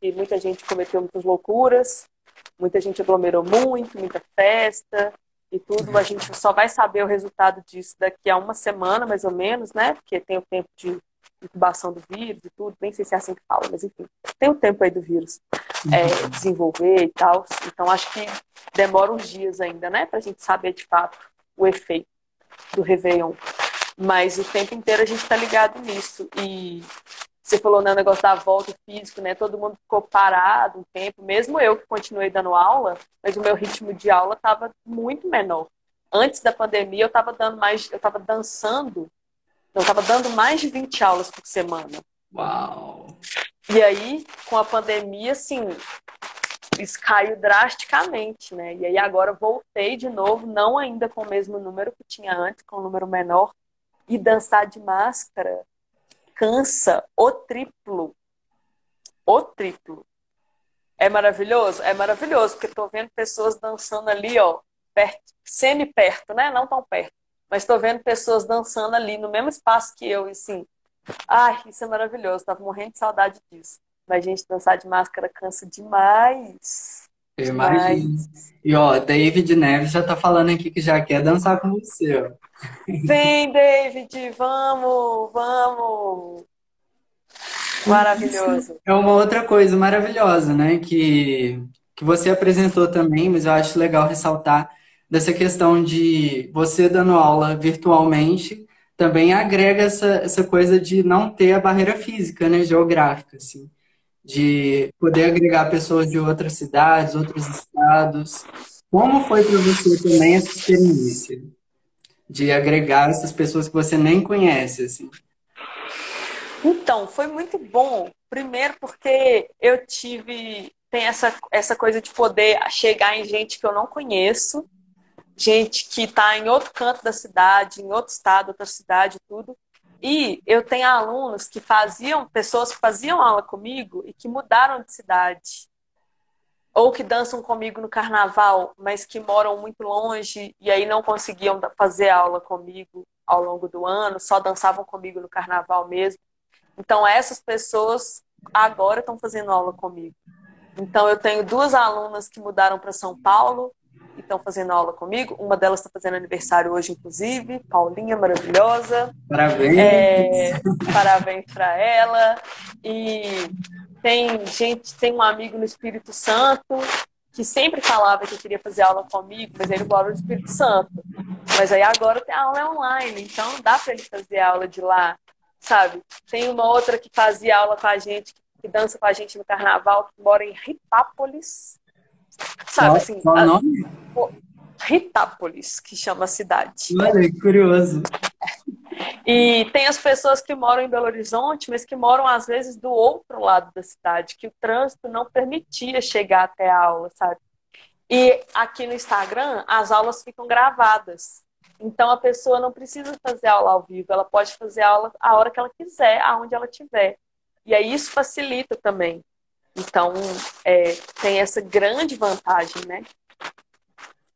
que muita gente cometeu muitas loucuras, muita gente aglomerou muito, muita festa e tudo. A gente só vai saber o resultado disso daqui a uma semana, mais ou menos, né? Porque tem o tempo de incubação do vírus e tudo, nem sei se é assim que fala, mas enfim, tem o tempo aí do vírus é, desenvolver e tal. Então acho que demora uns dias ainda, né, pra gente saber de fato o efeito do Réveillon. Mas o tempo inteiro a gente tá ligado nisso. E você falou né, o negócio da volta físico, né? Todo mundo ficou parado um tempo, mesmo eu que continuei dando aula, mas o meu ritmo de aula estava muito menor. Antes da pandemia, eu estava dando mais, eu estava dançando eu estava dando mais de 20 aulas por semana. Uau! E aí, com a pandemia, assim, isso caiu drasticamente, né? E aí agora voltei de novo, não ainda com o mesmo número que tinha antes, com um número menor. E dançar de máscara cansa o triplo. O triplo. É maravilhoso? É maravilhoso, porque estou vendo pessoas dançando ali, ó, perto, semi-perto, né? Não tão perto mas estou vendo pessoas dançando ali no mesmo espaço que eu, e assim, ai, isso é maravilhoso, tava morrendo de saudade disso. Mas, gente, dançar de máscara cansa demais. Eu imagino. E ó, David Neves já tá falando aqui que já quer dançar com você. Vem, David, vamos, vamos. Maravilhoso. É uma outra coisa maravilhosa, né? Que, que você apresentou também, mas eu acho legal ressaltar dessa questão de você dando aula virtualmente também agrega essa, essa coisa de não ter a barreira física, né, geográfica, assim, de poder agregar pessoas de outras cidades, outros estados. Como foi para você também essa experiência de agregar essas pessoas que você nem conhece, assim? Então, foi muito bom. Primeiro porque eu tive tem essa, essa coisa de poder chegar em gente que eu não conheço gente que está em outro canto da cidade, em outro estado, outra cidade, tudo. E eu tenho alunos que faziam, pessoas que faziam aula comigo e que mudaram de cidade. Ou que dançam comigo no carnaval, mas que moram muito longe e aí não conseguiam fazer aula comigo ao longo do ano, só dançavam comigo no carnaval mesmo. Então, essas pessoas agora estão fazendo aula comigo. Então, eu tenho duas alunas que mudaram para São Paulo e estão fazendo aula comigo. Uma delas está fazendo aniversário hoje, inclusive. Paulinha, maravilhosa. Parabéns! É, parabéns para ela. E tem gente, tem um amigo no Espírito Santo que sempre falava que queria fazer aula comigo, mas ele mora no Espírito Santo. Mas aí agora a aula online, então dá para ele fazer aula de lá, sabe? Tem uma outra que fazia aula com a gente, que dança com a gente no carnaval, que mora em Ritápolis, Sabe assim? Qual a, nome? Ritápolis, que chama a cidade. Olha, que curioso. E tem as pessoas que moram em Belo Horizonte, mas que moram às vezes do outro lado da cidade, que o trânsito não permitia chegar até a aula, sabe? E aqui no Instagram, as aulas ficam gravadas. Então a pessoa não precisa fazer aula ao vivo, ela pode fazer aula a hora que ela quiser, aonde ela estiver. E aí isso facilita também. Então, é, tem essa grande vantagem, né?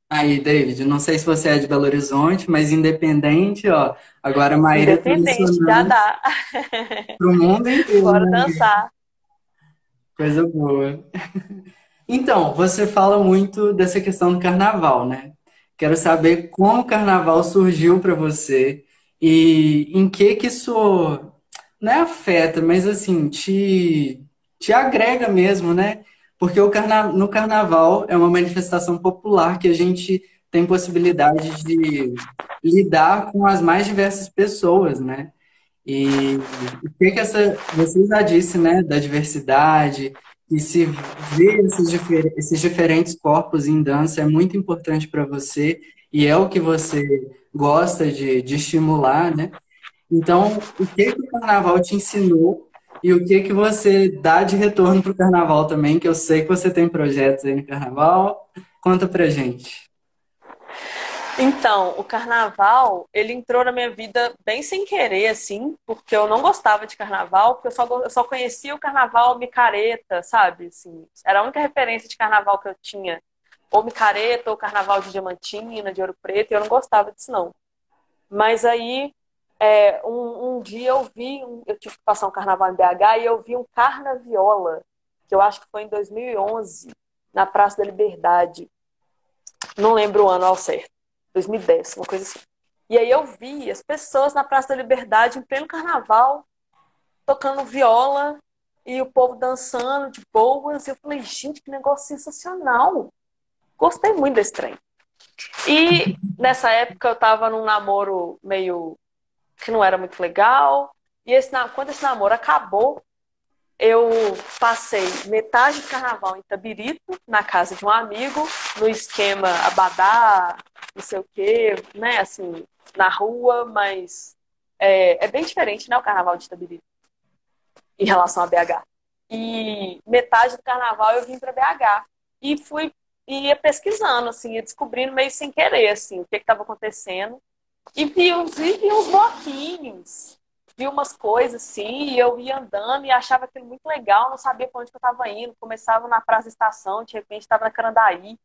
Aí, David, não sei se você é de Belo Horizonte, mas independente, ó, agora a Maíra Independente, já dá. Pro mundo inteiro. Bora né? dançar. Coisa boa. Então, você fala muito dessa questão do carnaval, né? Quero saber como o carnaval surgiu para você e em que que isso não é afeta, mas assim, te te agrega mesmo, né? Porque o carna... no carnaval é uma manifestação popular que a gente tem possibilidade de lidar com as mais diversas pessoas, né? E o que que essa você já disse, né, da diversidade e se ver esses, difer... esses diferentes corpos em dança é muito importante para você e é o que você gosta de, de estimular, né? Então, o que que o carnaval te ensinou e o que que você dá de retorno para o carnaval também, que eu sei que você tem projetos aí no carnaval. Conta pra gente. Então, o carnaval, ele entrou na minha vida bem sem querer, assim, porque eu não gostava de carnaval, porque eu só, eu só conhecia o carnaval micareta, sabe? Assim, era a única referência de carnaval que eu tinha. Ou micareta, ou carnaval de diamantina, de ouro preto, e eu não gostava disso, não. Mas aí, é, um, um, dia eu vi, eu tive que passar um carnaval em BH, e eu vi um carnaviola, que eu acho que foi em 2011, na Praça da Liberdade. Não lembro o ano ao certo. 2010, uma coisa assim. E aí eu vi as pessoas na Praça da Liberdade, em pleno carnaval, tocando viola e o povo dançando de boas. E eu falei, gente, que negócio sensacional. Gostei muito desse trem. E nessa época eu tava num namoro meio que não era muito legal. E esse, quando esse namoro acabou, eu passei metade do carnaval em Tabirito, na casa de um amigo, no esquema abadá, não sei o quê, né? Assim, na rua, mas é, é bem diferente, né? O carnaval de Tabirito em relação a BH. E metade do carnaval eu vim para BH e fui ia pesquisando, assim, ia descobrindo meio sem querer, assim, o que estava acontecendo. E vi, vi, vi uns bloquinhos, vi umas coisas assim, e eu ia andando e achava aquilo muito legal, não sabia para onde eu estava indo. Começava na Praça Estação, de repente estava na Carandaí.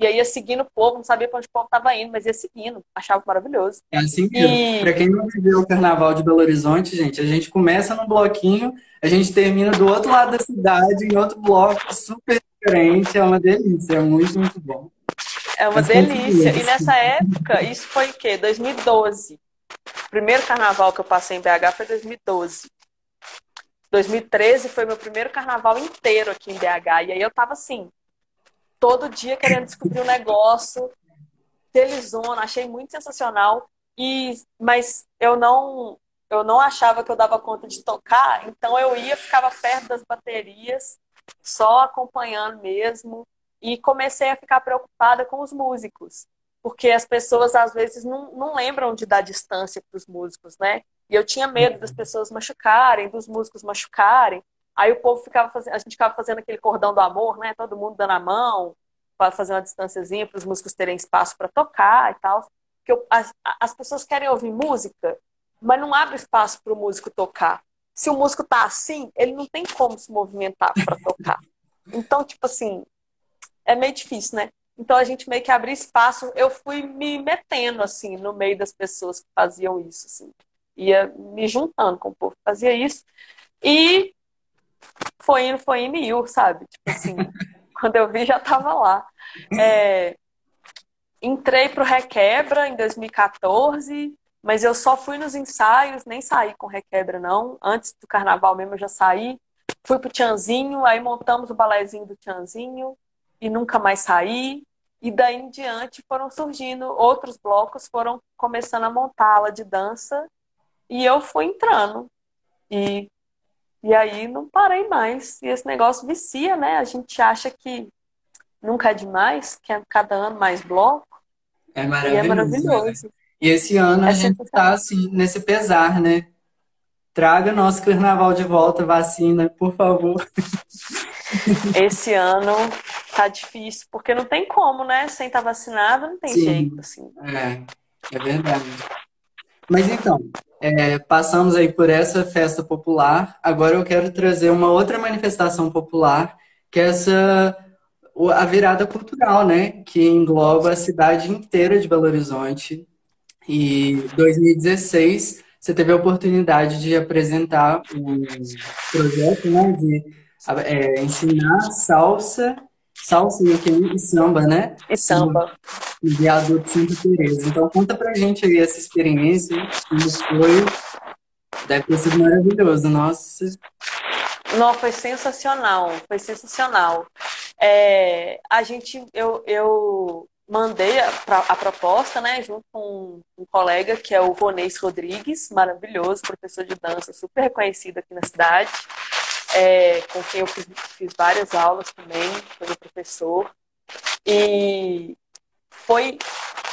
E aí ia seguindo o povo, não sabia para onde o povo estava indo, mas ia seguindo, achava maravilhoso. É assim mesmo. E... Para quem não viveu o Carnaval de Belo Horizonte, gente, a gente começa num bloquinho, a gente termina do outro lado da cidade, em outro bloco super diferente, é uma delícia, é muito, muito bom. É uma delícia. E nessa época, isso foi o quê? 2012. O primeiro carnaval que eu passei em BH foi 2012. 2013 foi meu primeiro carnaval inteiro aqui em BH. E aí eu tava assim, todo dia querendo descobrir um negócio, telezona, achei muito sensacional. E, mas eu não eu não achava que eu dava conta de tocar, então eu ia, ficava perto das baterias, só acompanhando mesmo, e comecei a ficar preocupada com os músicos porque as pessoas às vezes não, não lembram de dar distância para os músicos, né? E eu tinha medo das pessoas machucarem, dos músicos machucarem. Aí o povo ficava fazendo, a gente ficava fazendo aquele cordão do amor, né? Todo mundo dando a mão para fazer uma distânciazinha para os músicos terem espaço para tocar e tal. Porque eu, as, as pessoas querem ouvir música, mas não abre espaço para o músico tocar. Se o músico tá assim, ele não tem como se movimentar para tocar. Então, tipo assim, é meio difícil, né? Então a gente meio que abriu espaço. Eu fui me metendo assim no meio das pessoas que faziam isso, assim. Ia me juntando com o povo que fazia isso. E foi indo, foi indo e eu, sabe? Tipo assim, quando eu vi já tava lá. É, entrei pro Requebra em 2014, mas eu só fui nos ensaios, nem saí com Requebra, não. Antes do carnaval mesmo eu já saí. Fui pro Tianzinho, aí montamos o balézinho do Tianzinho e nunca mais saí. E daí em diante foram surgindo outros blocos, foram começando a montar aula de dança e eu fui entrando. E, e aí não parei mais. E esse negócio vicia, né? A gente acha que nunca é demais, que é cada ano mais bloco. É maravilhoso. E é maravilhoso. Né? E esse ano é a gente está assim, nesse pesar, né? Traga nosso carnaval de volta, vacina, por favor. Esse ano tá difícil, porque não tem como, né? Sem estar tá vacinado, não tem Sim, jeito, assim. É, é verdade. Mas então, é, passamos aí por essa festa popular. Agora eu quero trazer uma outra manifestação popular, que é essa a virada cultural, né? Que engloba a cidade inteira de Belo Horizonte. E 2016 você teve a oportunidade de apresentar um projeto, né? De é, ensinar salsa salsa e, e samba, né? E samba. Viaduto Santa Teresa. Então conta pra gente aí essa experiência, como foi. Deve ter sido maravilhoso, nossa. Não, foi sensacional, foi sensacional. É, a gente, eu, eu mandei a, a, proposta, né, junto com um colega que é o Ronês Rodrigues, maravilhoso, professor de dança, super reconhecido aqui na cidade é, com quem eu fiz, fiz, várias aulas também, foi meu professor. E foi,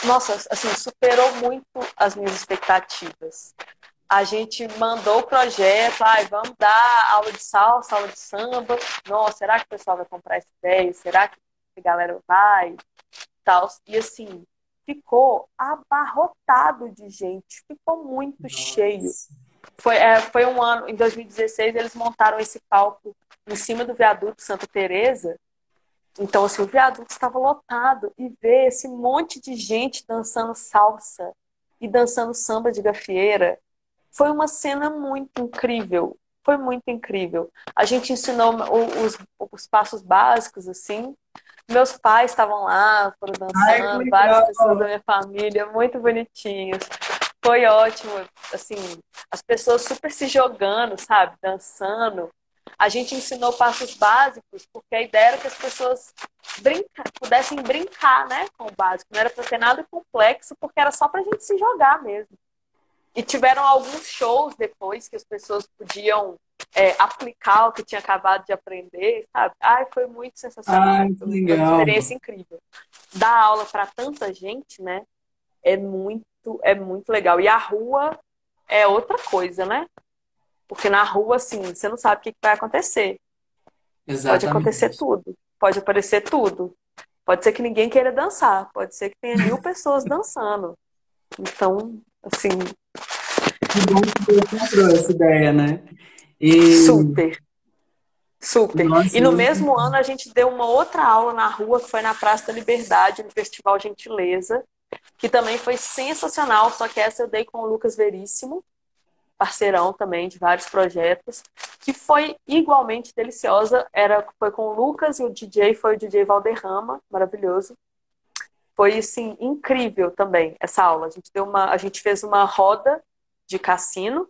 nossa, assim, superou muito as minhas expectativas. A gente mandou o projeto, ai, vamos dar aula de salsa, aula de samba. Nossa, será que o pessoal vai comprar essa ideia? Será que a galera vai? Tal. E assim, ficou abarrotado de gente, ficou muito Nossa. cheio. Foi, é, foi um ano, em 2016, eles montaram esse palco em cima do viaduto Santa Teresa. Então, assim, o viaduto estava lotado e ver esse monte de gente dançando salsa e dançando samba de gafieira foi uma cena muito incrível. Foi muito incrível. A gente ensinou os, os passos básicos, assim, meus pais estavam lá, foram dançando, Ai, várias pessoas da minha família, muito bonitinhos. Foi ótimo, assim, as pessoas super se jogando, sabe, dançando. A gente ensinou passos básicos, porque a ideia era que as pessoas brinca, pudessem brincar, né, com o básico. Não era para ter nada complexo, porque era só para a gente se jogar mesmo. E tiveram alguns shows depois que as pessoas podiam é, aplicar o que tinha acabado de aprender, sabe? Ai, foi muito sensacional. Ai, foi uma experiência incrível. Dar aula para tanta gente, né? É muito, é muito legal. E a rua é outra coisa, né? Porque na rua, assim, você não sabe o que vai acontecer. Exatamente. Pode acontecer tudo. Pode aparecer tudo. Pode ser que ninguém queira dançar. Pode ser que tenha mil pessoas dançando. Então, assim. Que bom que você comprou essa ideia, né? E... Super. Super. Nossa, e no mesmo ano a gente deu uma outra aula na rua, que foi na Praça da Liberdade, no Festival Gentileza, que também foi sensacional, só que essa eu dei com o Lucas Veríssimo, parceirão também de vários projetos, que foi igualmente deliciosa. Era, foi com o Lucas e o DJ foi o DJ Valderrama, maravilhoso. Foi assim incrível também essa aula. A gente deu uma, a gente fez uma roda de cassino,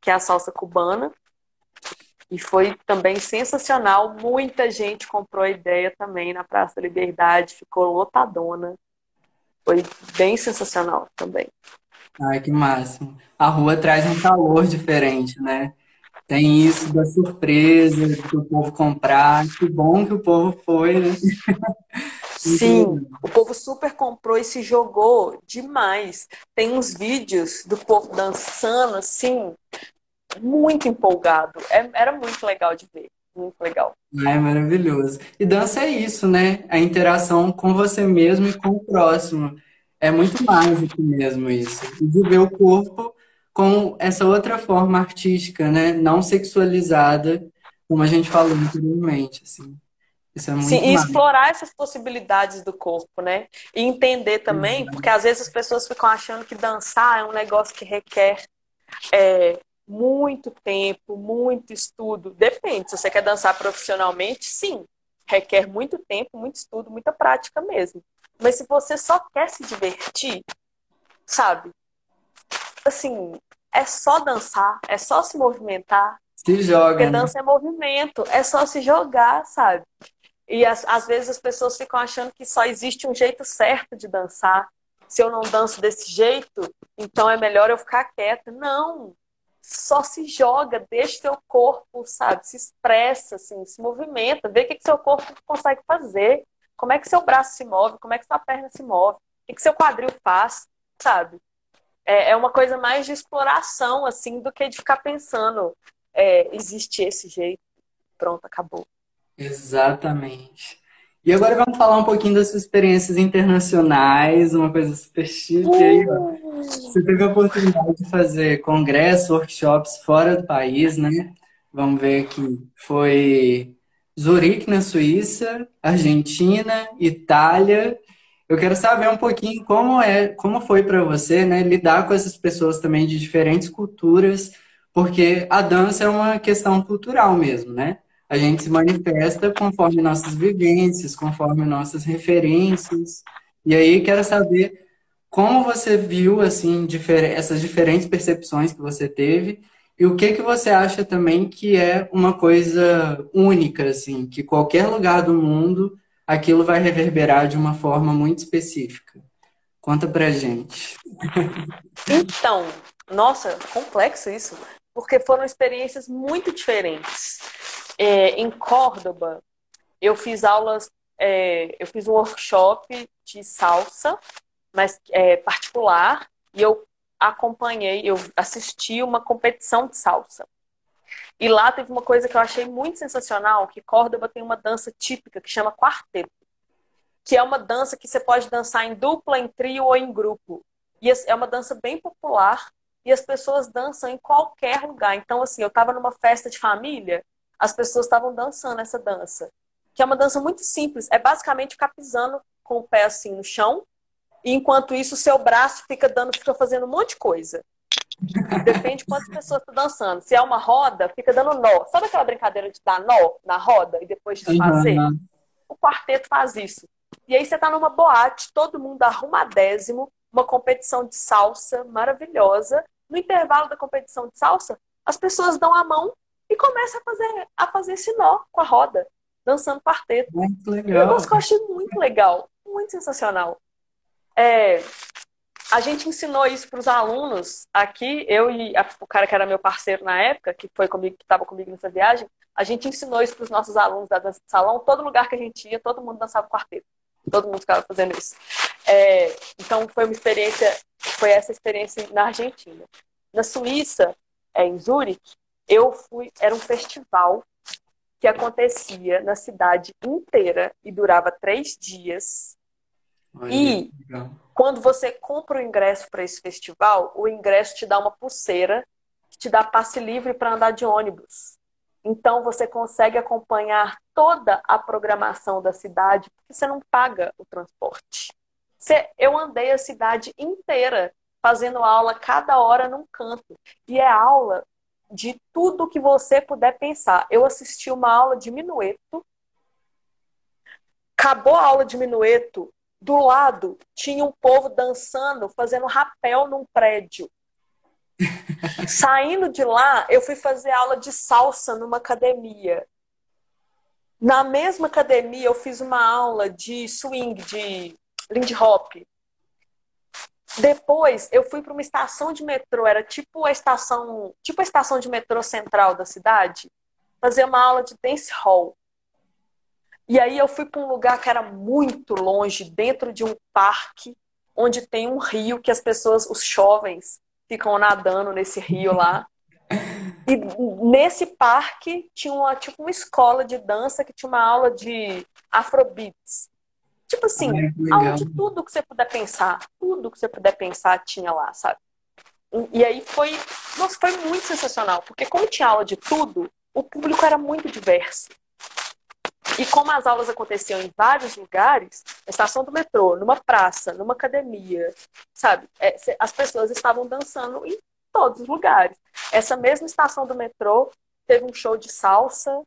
que é a salsa cubana, e foi também sensacional. Muita gente comprou a ideia também na Praça da Liberdade, ficou lotadona. Foi bem sensacional também. Ai, que máximo. A rua traz um calor diferente, né? Tem isso da surpresa, do povo comprar. Que bom que o povo foi, né? Sim, o povo super comprou e se jogou demais. Tem uns vídeos do povo dançando assim, muito empolgado. É, era muito legal de ver. Muito legal. É maravilhoso. E dança é isso, né? A interação com você mesmo e com o próximo. É muito mágico mesmo isso. De ver o corpo com essa outra forma artística, né? Não sexualizada, como a gente falou anteriormente, assim. Isso é muito Sim, e explorar essas possibilidades do corpo, né? E entender também, porque às vezes as pessoas ficam achando que dançar é um negócio que requer é, muito tempo, muito estudo. Depende, se você quer dançar profissionalmente, sim, requer muito tempo, muito estudo, muita prática mesmo. Mas se você só quer se divertir, sabe? Assim, é só dançar, é só se movimentar. Se joga. Porque né? dança é movimento, é só se jogar, sabe? E às, às vezes as pessoas ficam achando que só existe um jeito certo de dançar. Se eu não danço desse jeito, então é melhor eu ficar quieta. Não, só se joga, deixa seu corpo, sabe, se expressa, assim, se movimenta, vê o que, que seu corpo consegue fazer, como é que seu braço se move, como é que sua perna se move, o que, que seu quadril faz, sabe? É, é uma coisa mais de exploração, assim, do que de ficar pensando, é, existe esse jeito, pronto, acabou. Exatamente. E agora vamos falar um pouquinho das suas experiências internacionais, uma coisa super chique aí, ó. Você teve a oportunidade de fazer congressos, workshops fora do país, né? Vamos ver aqui. Foi Zurique, na Suíça, Argentina, Itália. Eu quero saber um pouquinho como é, como foi para você, né, lidar com essas pessoas também de diferentes culturas, porque a dança é uma questão cultural mesmo, né? A gente se manifesta conforme nossas vivências, conforme nossas referências. E aí quero saber como você viu assim difer essas diferentes percepções que você teve e o que que você acha também que é uma coisa única assim, que qualquer lugar do mundo aquilo vai reverberar de uma forma muito específica. Conta pra gente. Então, nossa, complexo isso, porque foram experiências muito diferentes. É, em Córdoba, eu fiz aulas, é, eu fiz um workshop de salsa, mas é, particular, e eu acompanhei, eu assisti uma competição de salsa. E lá teve uma coisa que eu achei muito sensacional, que Córdoba tem uma dança típica que chama quarteto. que é uma dança que você pode dançar em dupla, em trio ou em grupo. E é uma dança bem popular e as pessoas dançam em qualquer lugar. Então, assim, eu estava numa festa de família, as pessoas estavam dançando essa dança, que é uma dança muito simples. É basicamente ficar pisando com o pé assim no chão, e enquanto isso, o seu braço fica dando, fica fazendo um monte de coisa. Depende de quantas pessoas estão dançando. Se é uma roda, fica dando nó. Sabe aquela brincadeira de dar nó na roda e depois desfazer? Uhum. O quarteto faz isso. E aí você está numa boate, todo mundo arrumadésimo, uma competição de salsa maravilhosa. No intervalo da competição de salsa, as pessoas dão a mão e começam a fazer, a fazer esse nó com a roda, dançando quarteto. Muito legal. Um negócio que eu achei muito legal, muito sensacional. É, a gente ensinou isso para os alunos aqui, eu e a, o cara que era meu parceiro na época, que foi comigo, que estava comigo nessa viagem, a gente ensinou isso para os nossos alunos da dança de salão. Todo lugar que a gente ia, todo mundo dançava quarteto. Todo mundo ficava fazendo isso. É, então foi uma experiência, foi essa experiência na Argentina. Na Suíça, é, em Zurique, eu fui, era um festival que acontecia na cidade inteira e durava três dias. e quando você compra o ingresso para esse festival, o ingresso te dá uma pulseira que te dá passe livre para andar de ônibus. Então você consegue acompanhar toda a programação da cidade, porque você não paga o transporte. Você, eu andei a cidade inteira fazendo aula cada hora num canto. E é aula de tudo que você puder pensar. Eu assisti uma aula de minueto. Acabou a aula de minueto, do lado tinha um povo dançando, fazendo rapel num prédio. Saindo de lá, eu fui fazer aula de salsa numa academia. Na mesma academia, eu fiz uma aula de swing, de Lindy Hop. Depois, eu fui para uma estação de metrô, era tipo a estação, tipo a estação de metrô central da cidade, fazer uma aula de dance hall. E aí eu fui para um lugar que era muito longe, dentro de um parque, onde tem um rio que as pessoas, os jovens, ficam nadando nesse rio lá. E nesse parque tinha uma, tipo uma escola de dança que tinha uma aula de afrobeats. Tipo assim, Ai, aula de tudo que você puder pensar. Tudo que você puder pensar tinha lá, sabe? E, e aí foi, nossa, foi muito sensacional, porque como tinha aula de tudo, o público era muito diverso. E como as aulas aconteciam em vários lugares, na estação do metrô, numa praça, numa academia, sabe? É, as pessoas estavam dançando em todos os lugares. Essa mesma estação do metrô teve um show de salsa,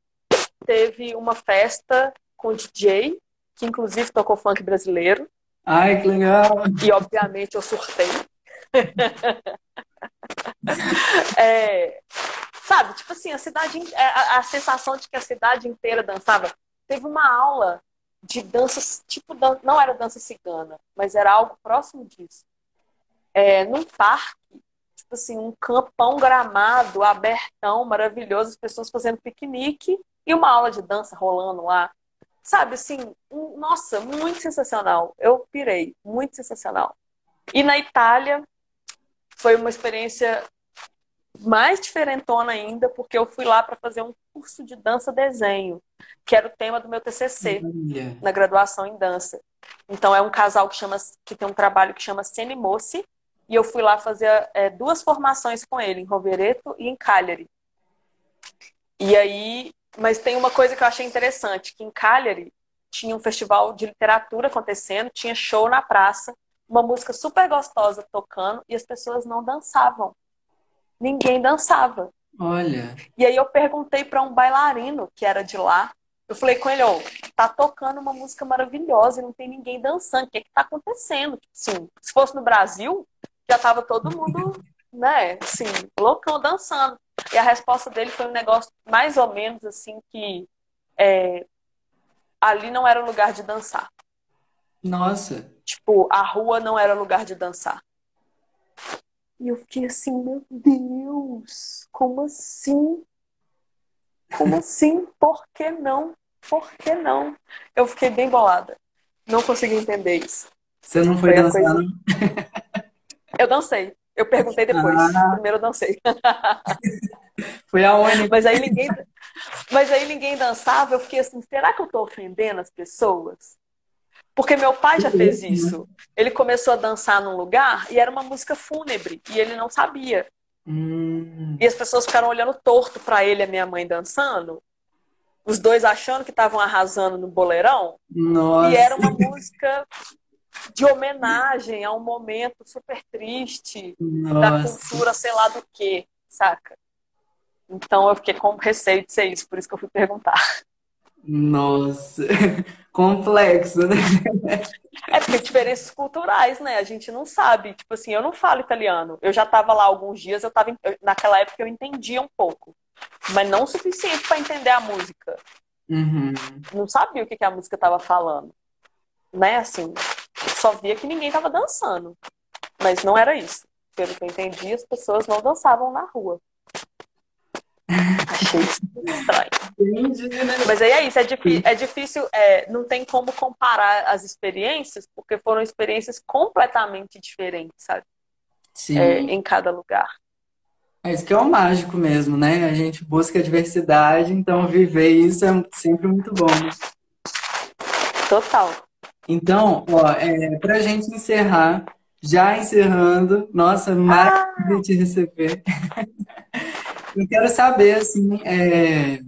teve uma festa com DJ, que inclusive tocou funk brasileiro. Ai, que legal! E obviamente eu surtei. é, sabe, tipo assim, a cidade, é, a, a sensação de que a cidade inteira dançava teve uma aula de danças, tipo, não era dança cigana, mas era algo próximo disso. É, num parque, tipo assim, um campão gramado, abertão, maravilhoso, as pessoas fazendo piquenique e uma aula de dança rolando lá. Sabe, assim, um, nossa, muito sensacional. Eu pirei, muito sensacional. E na Itália, foi uma experiência mais diferentona ainda, porque eu fui lá para fazer um curso de dança desenho, que era o tema do meu TCC na graduação em dança. Então é um casal que chama que tem um trabalho que chama Moci, e eu fui lá fazer é, duas formações com ele, em Rovereto e em Cagliari. E aí, mas tem uma coisa que eu achei interessante, que em Cagliari tinha um festival de literatura acontecendo, tinha show na praça, uma música super gostosa tocando e as pessoas não dançavam ninguém dançava. Olha. E aí eu perguntei para um bailarino que era de lá. Eu falei com ele, ó, tá tocando uma música maravilhosa e não tem ninguém dançando. O que é que tá acontecendo? Sim, se fosse no Brasil, já tava todo mundo, né, assim, loucão dançando. E a resposta dele foi um negócio mais ou menos assim que é, ali não era lugar de dançar. Nossa. Tipo, a rua não era lugar de dançar. E eu fiquei assim, meu Deus, como assim? Como assim? Por que não? Por que não? Eu fiquei bem bolada. Não consegui entender isso. Você não foi, foi dançar, coisa... não? Eu dancei. Eu perguntei depois. Ah. Primeiro eu dancei. Foi a única. Mas aí ninguém, mas aí ninguém dançava. Eu fiquei assim, será que eu tô ofendendo as pessoas? Porque meu pai já fez isso. Ele começou a dançar num lugar e era uma música fúnebre e ele não sabia. Hum. E as pessoas ficaram olhando torto para ele e a minha mãe dançando. Os dois achando que estavam arrasando no boleirão. Nossa. E era uma música de homenagem a um momento super triste Nossa. da cultura, sei lá do que, saca? Então eu fiquei com receio de ser isso, por isso que eu fui perguntar. Nossa, complexo, né? É porque diferenças culturais, né? A gente não sabe. Tipo assim, eu não falo italiano. Eu já estava lá alguns dias, eu tava, naquela época eu entendia um pouco, mas não o suficiente para entender a música. Uhum. Não sabia o que, que a música estava falando. Né? Assim, só via que ninguém estava dançando. Mas não era isso. Pelo que eu entendi, as pessoas não dançavam na rua. Achei isso estranho. Entendi, né? Mas aí é isso, é, é difícil, é, não tem como comparar as experiências, porque foram experiências completamente diferentes, sabe? Sim. É, em cada lugar. É isso que é o mágico mesmo, né? A gente busca a diversidade, então viver isso é sempre muito bom. né? Total. Então, ó, é, pra gente encerrar, já encerrando, nossa, maravilha te receber. Eu quero saber, assim, é,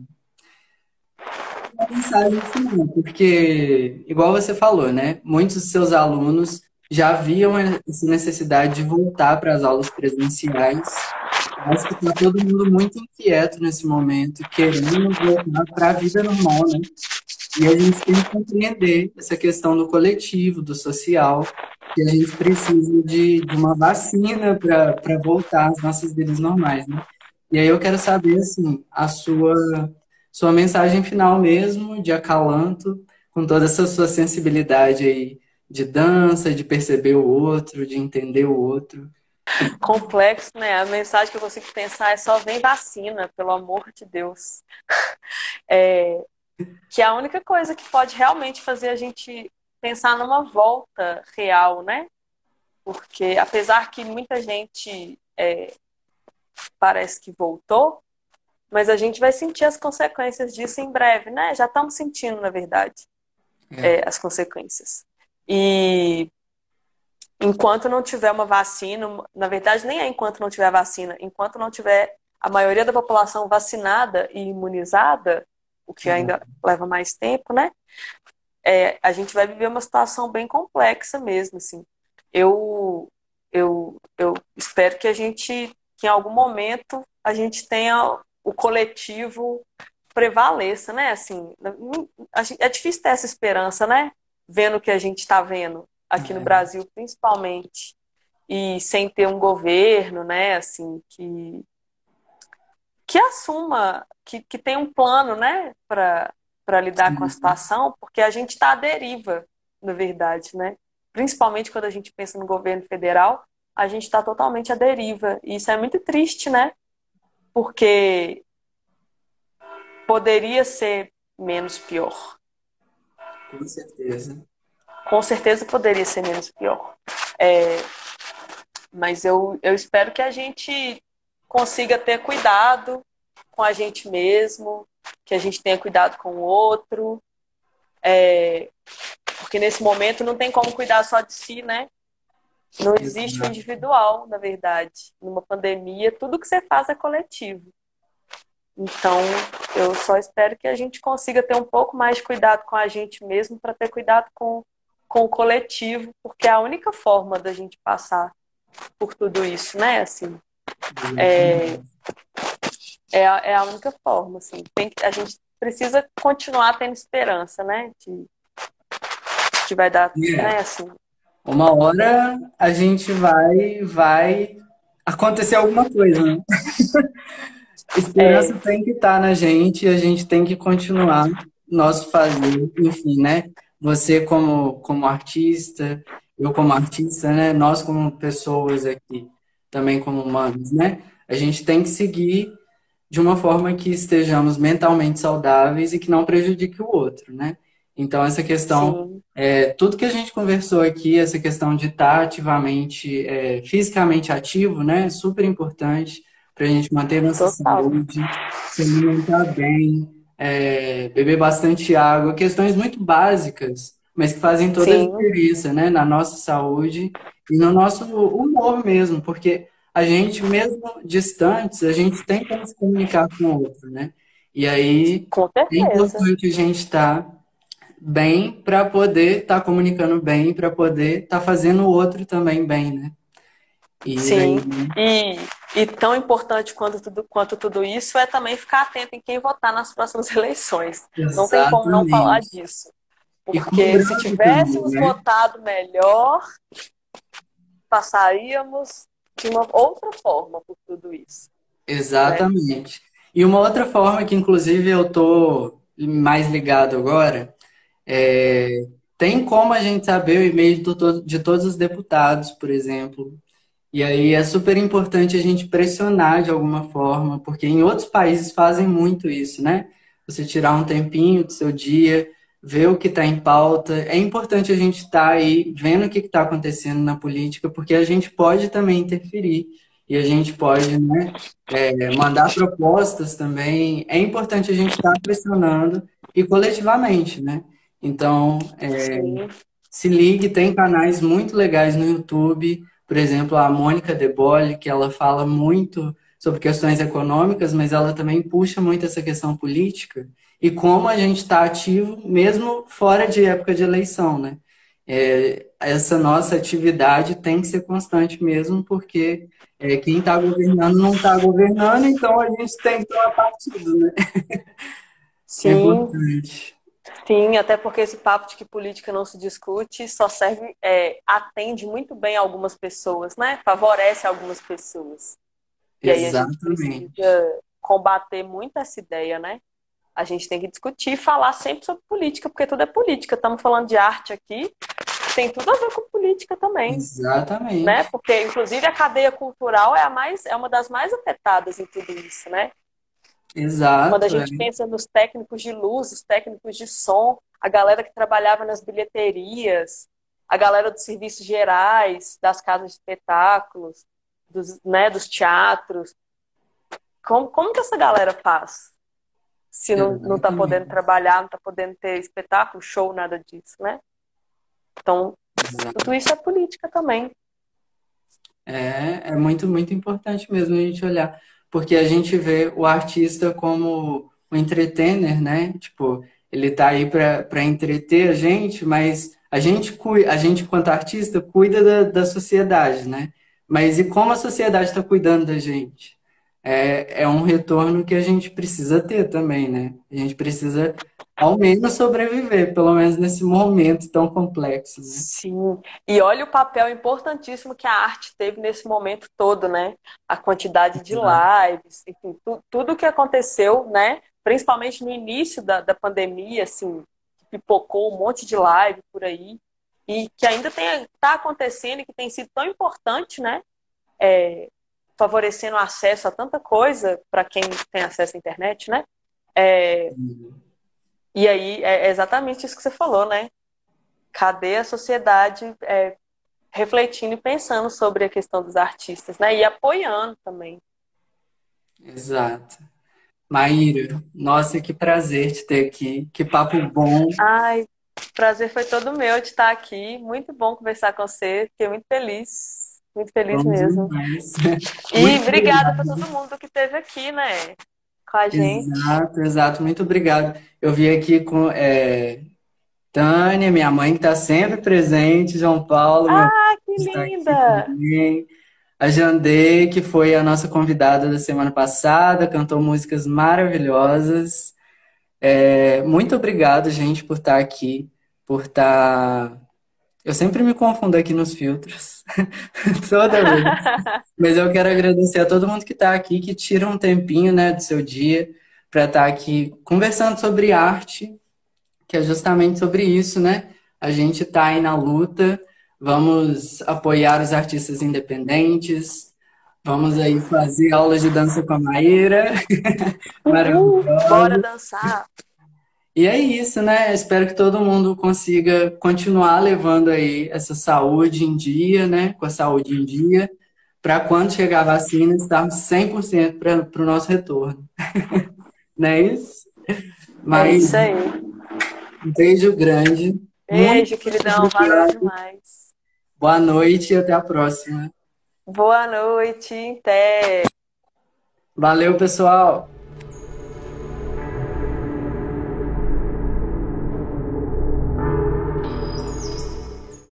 uma mensagem final, porque, igual você falou, né? Muitos dos seus alunos já viam essa necessidade de voltar para as aulas presenciais. Acho que está todo mundo muito inquieto nesse momento, querendo voltar para a vida normal, né? E a gente tem que compreender essa questão do coletivo, do social, que a gente precisa de, de uma vacina para voltar às nossas vidas normais, né? E aí eu quero saber, assim, a sua, sua mensagem final mesmo, de acalanto, com toda essa sua sensibilidade aí de dança, de perceber o outro, de entender o outro. Complexo, né? A mensagem que eu consigo pensar é só vem vacina, pelo amor de Deus. É, que é a única coisa que pode realmente fazer a gente pensar numa volta real, né? Porque apesar que muita gente é, parece que voltou, mas a gente vai sentir as consequências disso em breve, né? Já estamos sentindo, na verdade, É. é, as consequências. E enquanto não tiver uma vacina, na verdade, nem é enquanto não tiver vacina, enquanto não tiver a maioria da população vacinada e imunizada, o que Uhum. ainda leva mais tempo, né? É, a gente vai viver uma situação bem complexa mesmo, assim. Eu, eu, eu espero que a gente, que em algum momento, a gente tenha o coletivo prevaleça, né? Assim, a gente- é difícil ter essa esperança, né? Vendo o que a gente está vendo aqui no É. Brasil, principalmente, e sem ter um governo, né? Assim, que que assuma, que, que tem um plano, né? Para para lidar com a Sim. situação, porque a gente está à deriva, na verdade, né? Principalmente quando a gente pensa no governo federal, a gente está totalmente à deriva. E isso é muito triste, né? Porque poderia ser menos pior. Com certeza. Com certeza poderia ser menos pior. É, mas eu, eu espero que a gente consiga ter cuidado com a gente mesmo, que a gente tenha cuidado com o outro. É, porque nesse momento não tem como cuidar só de si, né? Não existe o Exato. individual, na verdade. Numa pandemia, tudo que você faz é coletivo. Então, eu só espero que a gente consiga ter um pouco mais de cuidado com a gente mesmo para ter cuidado com, com o coletivo, porque é a única forma da gente passar por tudo isso, né? Assim, É, é a, é a única forma, assim. Tem, que- a gente precisa continuar tendo esperança, né? De que vai dar, É. né? Assim, Uma hora a gente vai, vai acontecer alguma coisa, né? Esperança tem que estar na gente e a gente tem que continuar nosso fazer, enfim, né? Você como, como artista, eu como artista, né? Nós como pessoas aqui, também como humanos, né? A gente tem que seguir de uma forma que estejamos mentalmente saudáveis e que não prejudique o outro, né? Então, essa questão é, tudo que a gente conversou aqui, essa questão de estar ativamente, é, fisicamente ativo, né? Super importante para a gente manter nossa Total. saúde, se alimentar bem, é, beber bastante água, questões muito básicas mas que fazem toda Sim. a diferença, né, na nossa saúde e no nosso humor mesmo, porque a gente, mesmo distantes, a gente tem que se comunicar com o outro, né? E aí é importante a gente estar tá bem para poder estar tá comunicando bem, para poder estar tá fazendo o outro também bem, né? E Sim, aí... e, e tão importante quanto tudo, quanto tudo isso é também ficar atento em quem votar nas próximas eleições. Exatamente. Não tem como não falar disso. Porque se tivéssemos né? votado melhor, passaríamos de uma outra forma por tudo isso. Exatamente. Né? E uma outra forma que, inclusive, eu tô mais ligado agora, é... tem como a gente saber o e-mail de todos os deputados, por exemplo. E aí é super importante a gente pressionar de alguma forma, porque em outros países fazem muito isso, né? Você tirar um tempinho do seu dia ver o que está em pauta. É importante a gente estar tá aí vendo o que está acontecendo na política, porque a gente pode também interferir e a gente pode né, é, mandar propostas também. É importante a gente estar tá pressionando e coletivamente, né? Então, é, se ligue, tem canais muito legais no YouTube, por exemplo, a Mônica Debole, que ela fala muito sobre questões econômicas, mas ela também puxa muito essa questão política e como a gente está ativo mesmo fora de época de eleição, né? É, essa nossa atividade tem que ser constante mesmo, porque é, quem está governando não está governando, então a gente tem que tomar partido, né? Sim. É importante. Sim, até porque esse papo de que política não se discute só serve, é, atende muito bem algumas pessoas, né? Favorece algumas pessoas. E Exatamente. aí a gente precisa combater muito essa ideia, né? A gente tem que discutir e falar sempre sobre política, porque tudo é política. Estamos falando de arte aqui, tem tudo a ver com política também. Exatamente. Né? Porque, inclusive, a cadeia cultural é, a mais, é uma das mais afetadas em tudo isso, né? Exato. Quando a gente é. pensa nos técnicos de luz, os técnicos de som, a galera que trabalhava nas bilheterias, a galera dos serviços gerais, das casas de espetáculos, dos, né, dos teatros. Como, como que essa galera faz? Se não, não tá podendo trabalhar, não tá podendo ter espetáculo, show, nada disso, né? Então, tudo isso é política também. É, é muito, muito importante mesmo a gente olhar, porque a gente vê o artista como um entertainer, né? Tipo, ele tá aí para entreter a gente, mas a gente, a gente, quanto artista, cuida da, da sociedade, né? Mas e como a sociedade está cuidando da gente? É, é um retorno que a gente precisa ter também, né? A gente precisa, ao menos, sobreviver, pelo menos nesse momento tão complexo. Né? Sim, e olha o papel importantíssimo que a arte teve nesse momento todo, né? A quantidade de lives, enfim, tu, tudo que aconteceu, né? Principalmente no início da, da pandemia, assim, pipocou um monte de live por aí, e que ainda está acontecendo e que tem sido tão importante, né? É, favorecendo o acesso a tanta coisa para quem tem acesso à internet, né? É, uhum. E aí é exatamente isso que você falou, né? Cadê a sociedade é, refletindo e pensando sobre a questão dos artistas, né? E apoiando também. Exato. Maíra, nossa, que prazer te ter aqui. Que papo bom. Ai, prazer foi todo meu de estar aqui. Muito bom conversar com você. Fiquei muito feliz. Muito feliz Vamos mesmo. E Muito obrigada para todo mundo que esteve aqui, né? Com a gente. Exato, exato. Muito obrigado. Eu vi aqui com é, Tânia, minha mãe, que está sempre presente, João Paulo. Ah, que linda! A Jandê, que foi a nossa convidada da semana passada, cantou músicas maravilhosas. É, muito obrigado, gente, por estar aqui, por estar eu sempre me confundo aqui nos filtros. Toda vez. Mas eu quero agradecer a todo mundo que está aqui, que tira um tempinho né, do seu dia para estar tá aqui conversando sobre arte, que é justamente sobre isso, né? A gente está aí na luta, vamos apoiar os artistas independentes, vamos aí fazer aulas de dança com a Maíra. Maravilhosa. Bora dançar! E é isso, né? Espero que todo mundo consiga continuar levando aí essa saúde em dia, né? Com a saúde em dia, para quando chegar a vacina, estarmos 100% para o nosso retorno. Não é isso? Mas, é isso aí. Um beijo grande. Beijo, queridão. Valeu demais. Boa noite e até a próxima. Boa noite. Até. Valeu, pessoal.